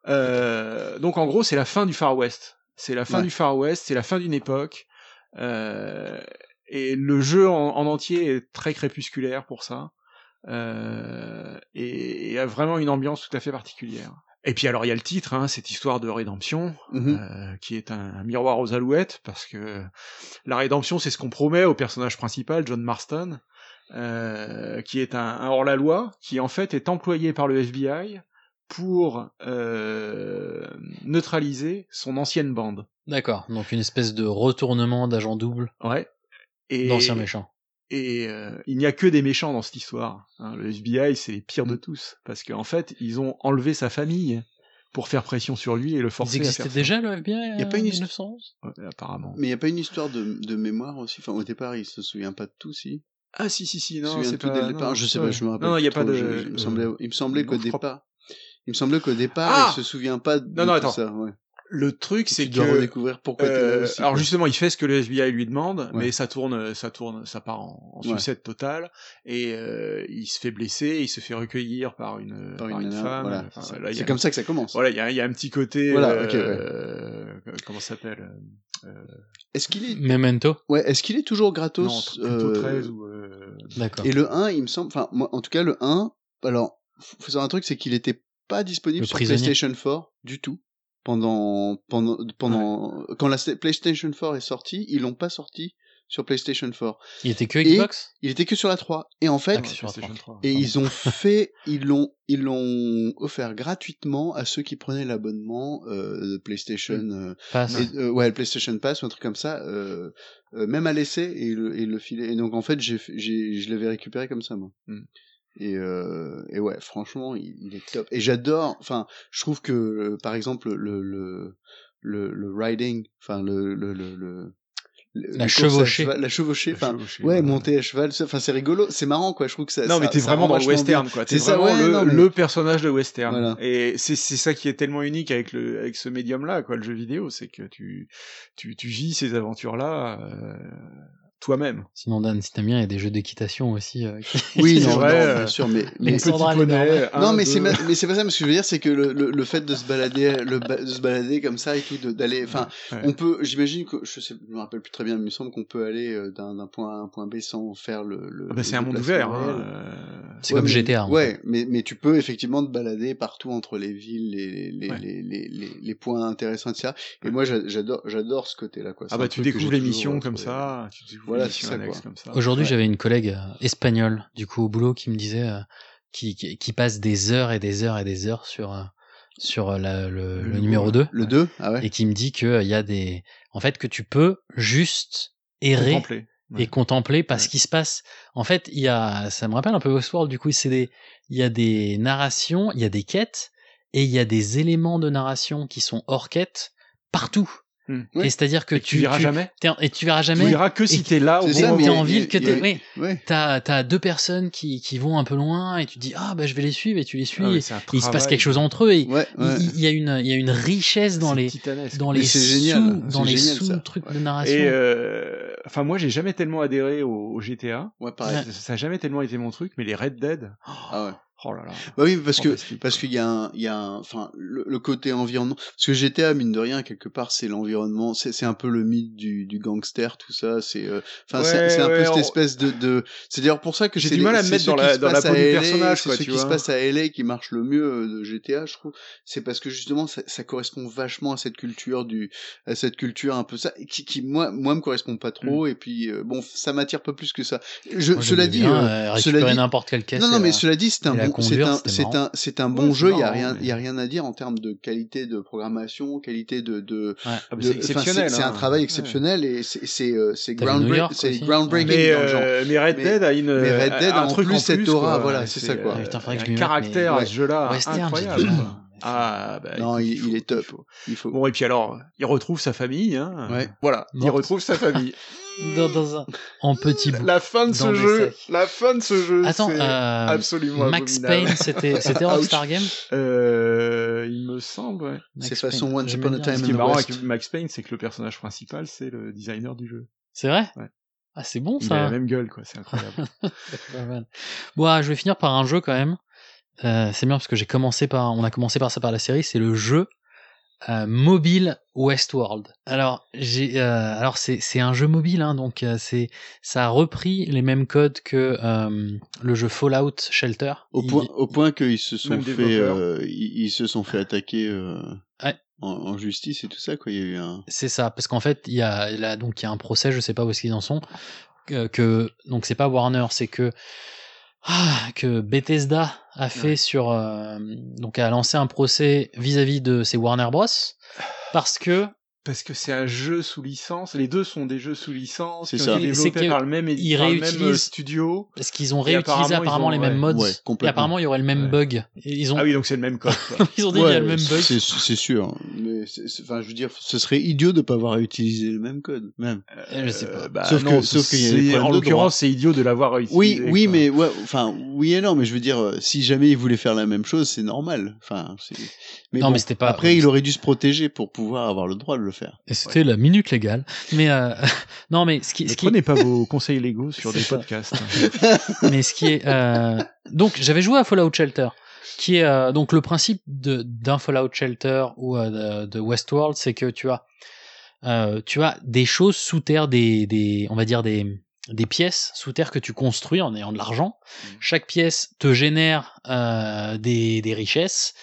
Euh, donc en gros, c'est la fin du Far West. C'est la fin Ouais. du Far West, c'est la fin d'une époque. Euh, et le jeu en, en entier est très crépusculaire pour ça. Euh, et, et a vraiment une ambiance tout à fait particulière. Et puis alors il y a le titre, hein, cette histoire de rédemption, Mhm. euh, qui est un, un miroir aux alouettes, parce que la rédemption c'est ce qu'on promet au personnage principal, John Marston, euh, qui est un, un hors-la-loi, qui en fait est employé par le FBI pour euh, neutraliser son ancienne bande. D'accord. Donc une espèce de retournement d'agent double. Ouais. Et D'anciens méchants. Et euh, il n'y a que des méchants dans cette histoire. hein. Le FBI, c'est les pires de tous parce qu'en fait, ils ont enlevé sa famille pour faire pression sur lui et le forcer Ils à existaient faire ça. déjà le FBI Il y a pas une en histoire. 1911 Ouais, apparemment. Mais il y a pas une histoire de, de mémoire aussi? Enfin, au départ, il se souvient pas de tout, si? Ah si si si Il se non, souvient c'est de tout pas- dès le non, départ. Je sais pas, je me rappelle. Non, il y a pas de. Je- il me semblait, il me semblait qu'au départ, il me semblait qu'au départ, Ah il se souvient pas de Non, non, tout attends. ça. Ouais. Le truc, c'est que dois redécouvrir pourquoi euh, aussi, alors justement, il fait ce que le FBI lui demande, Ouais. mais ça tourne, ça tourne, ça part en, en Ouais. sucette totale, et euh, il se fait blesser, il se fait recueillir par une, Par par une une femme. voilà, Enfin, c'est comme ça que ça commence. Voilà, il y a, il y a un petit côté. Voilà, euh, ouais. euh, comment ça s'appelle euh, Est-ce qu'il est Memento Ouais, est-ce qu'il est toujours gratos Non, plutôt euh, 13 ou. euh, D'accord. Et le 1, il me semble, enfin, moi, en tout cas, le 1, alors, faut faut savoir un truc, c'est qu'il était pas disponible Le sur prisonnier. PlayStation 4 du tout. Pendant, pendant, pendant, quand la PlayStation 4 est sortie, ils l'ont pas sorti sur PlayStation 4. Il était que Et Xbox? Il était que sur la 3. Et en fait, Ah, que sur la 3. PlayStation 3. et ils ont fait, ils l'ont, ils l'ont offert gratuitement à ceux qui prenaient l'abonnement euh, de PlayStation. euh, Pass. et, euh, ouais, le PlayStation Pass ou un truc comme ça, euh, euh, même à l'essai et le, et le filet. Et donc en fait, j'ai, j'ai, je l'avais récupéré comme ça moi. Mm. Et, euh, et ouais, franchement, il, il est top. Et j'adore. Enfin, je trouve que euh, par exemple le le le, le riding, enfin le le le, le le- La chevauchée. cheval- la chevauchée, La enfin, ouais, ouais. monter à cheval, enfin, c'est rigolo, c'est marrant, quoi, je trouve que ça, Non, ça- mais t'es vraiment dans le western, bien. quoi. T'es ça, vraiment ouais, le, non, mais- le personnage de western. Voilà. Et c'est c'est ça qui est tellement unique avec le avec ce médium-là, quoi, le jeu vidéo, c'est que tu tu tu vis ces aventures-là euh, toi-même. Sinon, Dan, si t'aimes bien, il y a des jeux d'équitation aussi. euh, qui- Oui, C'est vrai, non, euh, bien sûr, mais, mais un, non, mais c'est ma- mais c'est pas ça. Mais ce que je veux dire, c'est que le, le, le fait de se balader, le ba- de se balader comme ça et tout, de- d'aller, enfin, Ouais. on peut, j'imagine que je sais, je me rappelle plus très bien, mais il me semble qu'on peut aller euh, d'un d'un point A à un point B sans faire le. le Ah bah, c'est un monde ouvert. hein, C'est Ouais, comme mais- GTA. en Ouais, mais, mais tu peux effectivement te balader partout entre les villes, les, les, Ouais. les, les, les, les points intéressants, etc. Et Ouais. moi, j'a- j'adore, j'adore ce côté-là, quoi. Ah bah tu découvres les missions comme ça, tu découvres Voilà, ça, ça. Aujourd'hui, Ouais. j'avais une collègue euh, espagnole, du coup, au boulot, qui me disait, euh, qui, qui, qui passe des heures et des heures et des heures sur, euh, sur la- le, le Le numéro nouveau, 2. Le 2, ah ouais. Et qui me dit que il y a des, en fait, que tu peux juste errer Contempler. Ouais. et contempler parce Ouais. qu'il se passe. En fait, il y a, ça me rappelle un peu Westworld, du coup, c'est des, il y a des narrations, il y a des quêtes et il y a des éléments de narration qui sont hors quête partout. Hmm. Et c'est-à-dire que Et tu, tu verras tu- jamais. et tu verras Tu jamais. verras que si t'es là mais t'es en ville, que t'es, oui. Ouais. T'as, t'as deux personnes qui, qui vont un peu loin et tu te dis ah bah je vais les suivre et tu les suis Ah et, et il se passe quelque chose entre eux et Ouais, il- ouais. il, il y a une il y a une richesse dans les titanesque. dans les c'est sous génial, dans les génial, sous ça. trucs Ouais. de narration Et euh, enfin moi j'ai jamais tellement adhéré au, au GTA. Ouais, pareil. Ça, ça a jamais tellement été mon truc, mais les Red Dead. Ah ouais. Oh là là. Bah oui, parce que Fantastique, parce qu'il y a un, il y a un, enfin le, le côté environnement. Parce que GTA mine de rien quelque part c'est l'environnement, c'est c'est un peu le mythe du, du gangster tout ça. C'est, euh, enfin c'est Ouais, c'est un ouais, peu cette on- espèce de, de... c'est d'ailleurs pour ça que J'ai du mal à me mettre dans la- dans la peau du LA, personnage, c'est tu qui se passent à LA qui marchent le mieux euh, de GTA, je trouve. C'est parce que justement ça, ça correspond vachement à cette culture du, à cette culture un peu ça, qui, qui moi, moi me correspond pas trop. Et puis euh, bon, ça m'attire pas plus que ça. Je, Moi, cela dit, bien, euh, euh, cela dit, n'importe quelle caisse non, non, mais la- cela dit, c'est un bon, c'est conduire, un, c'est un, c'est un Ouais, bon jeu. Il y a rien, mais- il y a rien à dire en termes de qualité de programmation, qualité de, de, Ouais. Ah, de- c'est enfin, exceptionnel. c'est hein. un travail Ouais. exceptionnel et c'est, c'est, euh, c'est groundbreaking Mais, dans le genre. euh, mais Red Dead a une mais Red Dead a un a en truc plus en cette plus, aura, quoi. voilà, c'est ça, quoi. Ah, un caractère à ce jeu-là incroyable. quoi. Ah bah Non, il, il, faut, il est top. il faut. Bon et puis alors, il retrouve sa famille. Hein. Ouais. Voilà, il retrouve sa famille. <laughs> dans, dans un en petit bout. la fin de ce jeu, sacs. la fin de ce jeu, Attends, euh, absolument Max abominable. Payne, c'était <laughs> c'était. Rockstar Game. Euh, il me semble. Ouais. C'est façon Once Upon a. Time Ce in qui est marrant West. avec Max Payne, c'est que le personnage principal, c'est le designer du jeu. C'est vrai Ouais. Ah, c'est bon Il a la ça. même gueule, quoi. C'est incroyable. <laughs> C'est pas mal. Bon, ah, je vais finir par un jeu quand même. Euh, c'est bien parce que j'ai commencé par, on a commencé par ça par la série. C'est le jeu euh, mobile Westworld. Alors j'ai, euh, alors c'est c'est un jeu mobile, hein, donc euh, c'est ça a repris les mêmes codes que euh, le jeu Fallout Shelter. Au Il- point, au point qu'ils se sont Même fait, euh, ils, ils se sont fait attaquer euh, Ouais. en, en justice et tout ça, quoi. Il y a eu un. C'est ça, parce qu'en fait, il y a là donc il y a un procès, je sais pas où est-ce qu'ils en sont, que, que donc c'est pas Warner, c'est que ah, que Bethesda a fait sur euh, donc a lancé un procès vis-à-vis de ses Warner Bros. Parce que parce que c'est un jeu sous licence. Les deux sont des jeux sous licence. C'est qui ont été développés par le même, ils par le même réutilisent- euh, studio. Parce qu'ils ont réutilisé apparemment, ils ont- les mêmes ouais. mods. Ouais, et apparemment, il y aurait le même Ouais. bug. Et ils ont, Ah oui, donc c'est le même code. quoi. <laughs> ils ont dit qu'il y a le même bug. c'est sûr. Mais enfin, je veux dire, ce serait idiot de pas avoir utilisé le même code, même. Euh, Je sais pas. Euh, bah, Sauf non, que- sauf qu'il y a en l'occurrence, c'est idiot de l'avoir utilisé. Oui, oui, quoi. mais ouais, enfin, oui et non, mais je veux dire, si jamais il voulait faire la même chose, c'est normal. Enfin. Mais Non, mais c'était pas- Après, il aurait dû se protéger pour pouvoir avoir le droit de le faire. Et c'était la minute légale. Mais euh, <laughs> non, mais ce qui, Ne ce qui, prenez pas vos <laughs> conseils légaux sur des ça. podcasts. <laughs> mais ce qui est euh, donc j'avais joué à Fallout Shelter qui est euh, donc le principe d'un Fallout Shelter ou euh, de, de Westworld c'est que tu as euh, tu as des choses sous terre des des on va dire des des pièces sous terre que tu construis en ayant de l'argent. Chaque pièce te génère euh, des, des richesses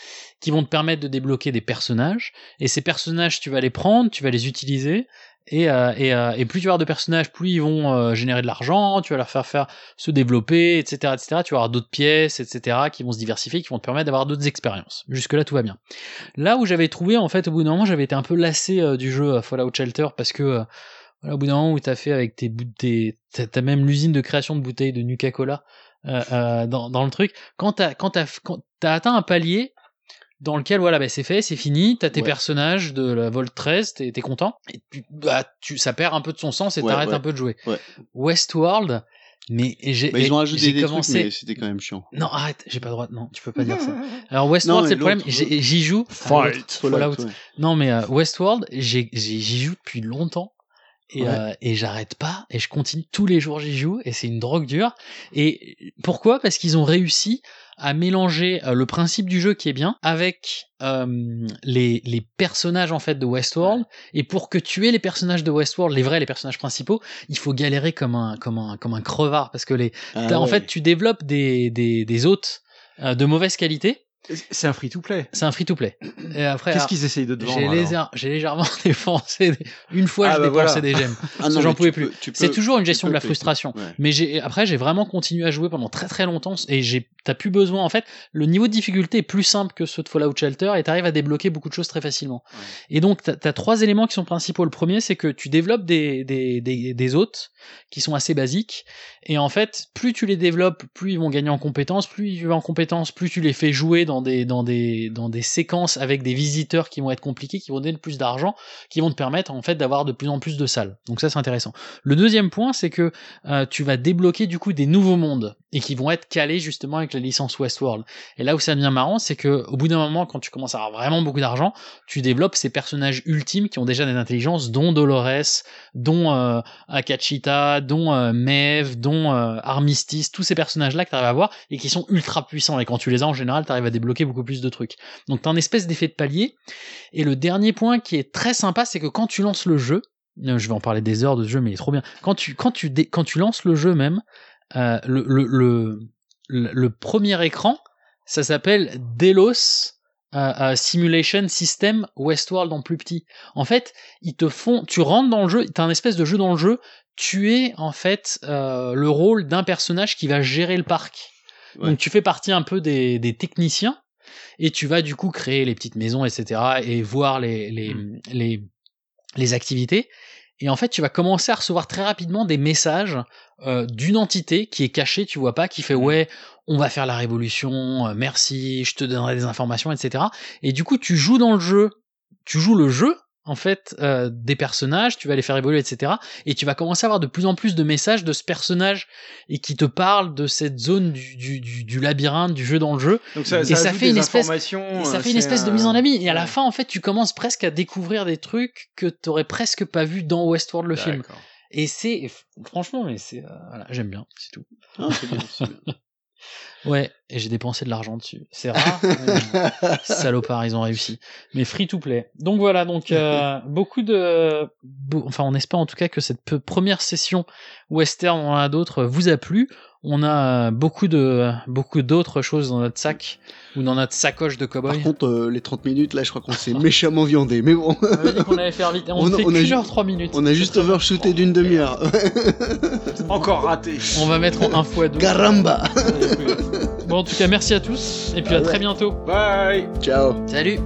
qui vont te permettre de débloquer des personnages. Et ces personnages, tu vas les prendre, tu vas les utiliser. Et, euh, et, euh, et plus tu vas avoir de personnages, plus ils vont euh, générer de l'argent, tu vas leur faire faire se développer, etc., etc. Tu vas avoir d'autres pièces, etc., qui vont se diversifier, qui vont te permettre d'avoir d'autres expériences. Jusque là, tout va bien. Là où j'avais trouvé, en fait, au bout d'un moment, j'avais été un peu lassé euh, du jeu euh, Fallout Shelter parce que euh, voilà, au bout d'un moment où t'as fait avec tes bouts tes t'as même l'usine de création de bouteilles de Nuka Cola euh, dans, dans le truc quand t'as quand t'as quand t'as atteint un palier dans lequel voilà bah, c'est fait c'est fini t'as tes Ouais. personnages de la Volt 13 t'es t'es content et puis bah tu ça perd un peu de son sens et Ouais, t'arrêtes ouais. un peu de jouer Ouais. Westworld mais j'ai Bah, ils ont ajouté j'ai des commencé trucs, mais c'était quand même chiant. non arrête j'ai pas le droit non tu peux pas dire ça <laughs> alors Westworld Non, c'est mais le problème j'ai- j'y joue Fallout. Fallout. Non, mais euh, Westworld, j'ai- j'y joue depuis longtemps. Et, Ouais. euh, et j'arrête pas et je continue tous les jours j'y joue et c'est une drogue dure et pourquoi? Parce qu'ils ont réussi à mélanger euh, le principe du jeu qui est bien avec euh, les, les personnages en fait de Westworld. Et pour que tu aies les personnages de Westworld les vrais les personnages principaux il faut galérer comme un comme un comme un crevard. Parce que les Ah en fait tu développes des des, des hôtes euh, de mauvaise qualité C'est un free-to-play. c'est un free-to-play. Et après, Qu'est-ce alors, qu'ils essayent de te vendre j'ai, légèrement <laughs> dépensé. Une fois, Ah je bah dépensais voilà. des gemmes. <laughs> Ah Parce non, que j'en pouvais plus. C'est toujours une gestion de la frustration. Ouais. Mais j'ai, après, j'ai vraiment continué à jouer pendant très très longtemps et j'ai, t'as plus besoin, en fait, le niveau de difficulté est plus simple que ceux de Fallout Shelter et t'arrives à débloquer beaucoup de choses très facilement. Et donc, t'as, t'as trois éléments qui sont principaux. Le premier, c'est que tu développes des, des, des, des hôtes qui sont assez basiques. Et en fait, plus tu les développes, plus ils vont gagner en compétences, plus ils vont en compétences, plus tu les fais jouer dans des, dans des, dans des séquences avec des visiteurs qui vont être compliqués, qui vont donner plus d'argent, qui vont te permettre, en fait, d'avoir de plus en plus de salles. Donc ça, c'est intéressant. Le deuxième point, c'est que euh, tu vas débloquer, du coup, des nouveaux mondes et qui vont être calés, justement, avec la licence Westworld. Et là où ça devient marrant, c'est que, au bout d'un moment, quand tu commences à avoir vraiment beaucoup d'argent, tu développes ces personnages ultimes qui ont déjà des intelligences, dont Dolores, dont euh, Akachita, dont euh, Maeve, dont euh, Armistice, tous ces personnages-là que tu arrives à voir et qui sont ultra puissants. Et quand tu les as en général, tu arrives à débloquer beaucoup plus de trucs. Donc tu as un espèce d'effet de palier. Et le dernier point qui est très sympa, c'est que quand tu lances le jeu, euh, je vais en parler des heures de jeu, mais il est trop bien. Quand tu, quand tu, quand tu lances le jeu même, euh, le, premier écran, ça s'appelle Delos euh, Simulation System Westworld en plus petit. En fait, ils te font, tu rentres dans le jeu, t'as un espèce de jeu dans le jeu, tu es en fait le rôle d'un personnage qui va gérer le parc. Ouais. Donc tu fais partie un peu des, des techniciens et tu vas du coup créer les petites maisons, etc. et voir les, les, les, les activités. Et en fait, tu vas commencer à recevoir très rapidement des messages euh, d'une entité qui est cachée, tu vois pas, qui fait ouais, on va faire la révolution, euh, merci, je te donnerai des informations, etc. Et du coup, tu joues dans le jeu, tu joues le jeu en fait euh, des personnages, tu vas les faire évoluer, etc. Et tu vas commencer à avoir de plus en plus de messages de ce personnage et qui te parle de cette zone du, du, du, du labyrinthe, du jeu dans le jeu. Donc ça, et ça fait une espèce, et ça euh, fait une espèce de mise en ami. Et à la fin, en fait, tu commences presque à découvrir des trucs que t'aurais presque pas vu dans Westworld le film. Et c'est franchement, mais c'est euh, voilà, j'aime bien, c'est tout. Ah, bien, bien. <laughs> Ouais, et j'ai dépensé de l'argent dessus. C'est rare. mais, <laughs> Salopards, ils ont réussi. Mais free to play. Donc voilà, donc euh, <laughs> beaucoup de, enfin on espère en tout cas que cette première session western, on en a d'autres, vous a plu. On a euh, beaucoup de beaucoup d'autres choses dans notre sac ou dans notre sacoche de Par cowboy. contre, euh, les 30 minutes, là, je crois qu'on s'est <laughs> méchamment viandé. Mais bon, On avait dit qu'on allait faire vite. On, On a- fait a heure trois minutes. on a juste overshooté d'une demi-heure. Encore raté. On va mettre en un fois deux. Caramba Bon, en tout cas, merci à tous et puis à Ah ouais. très bientôt. Bye. Ciao Salut.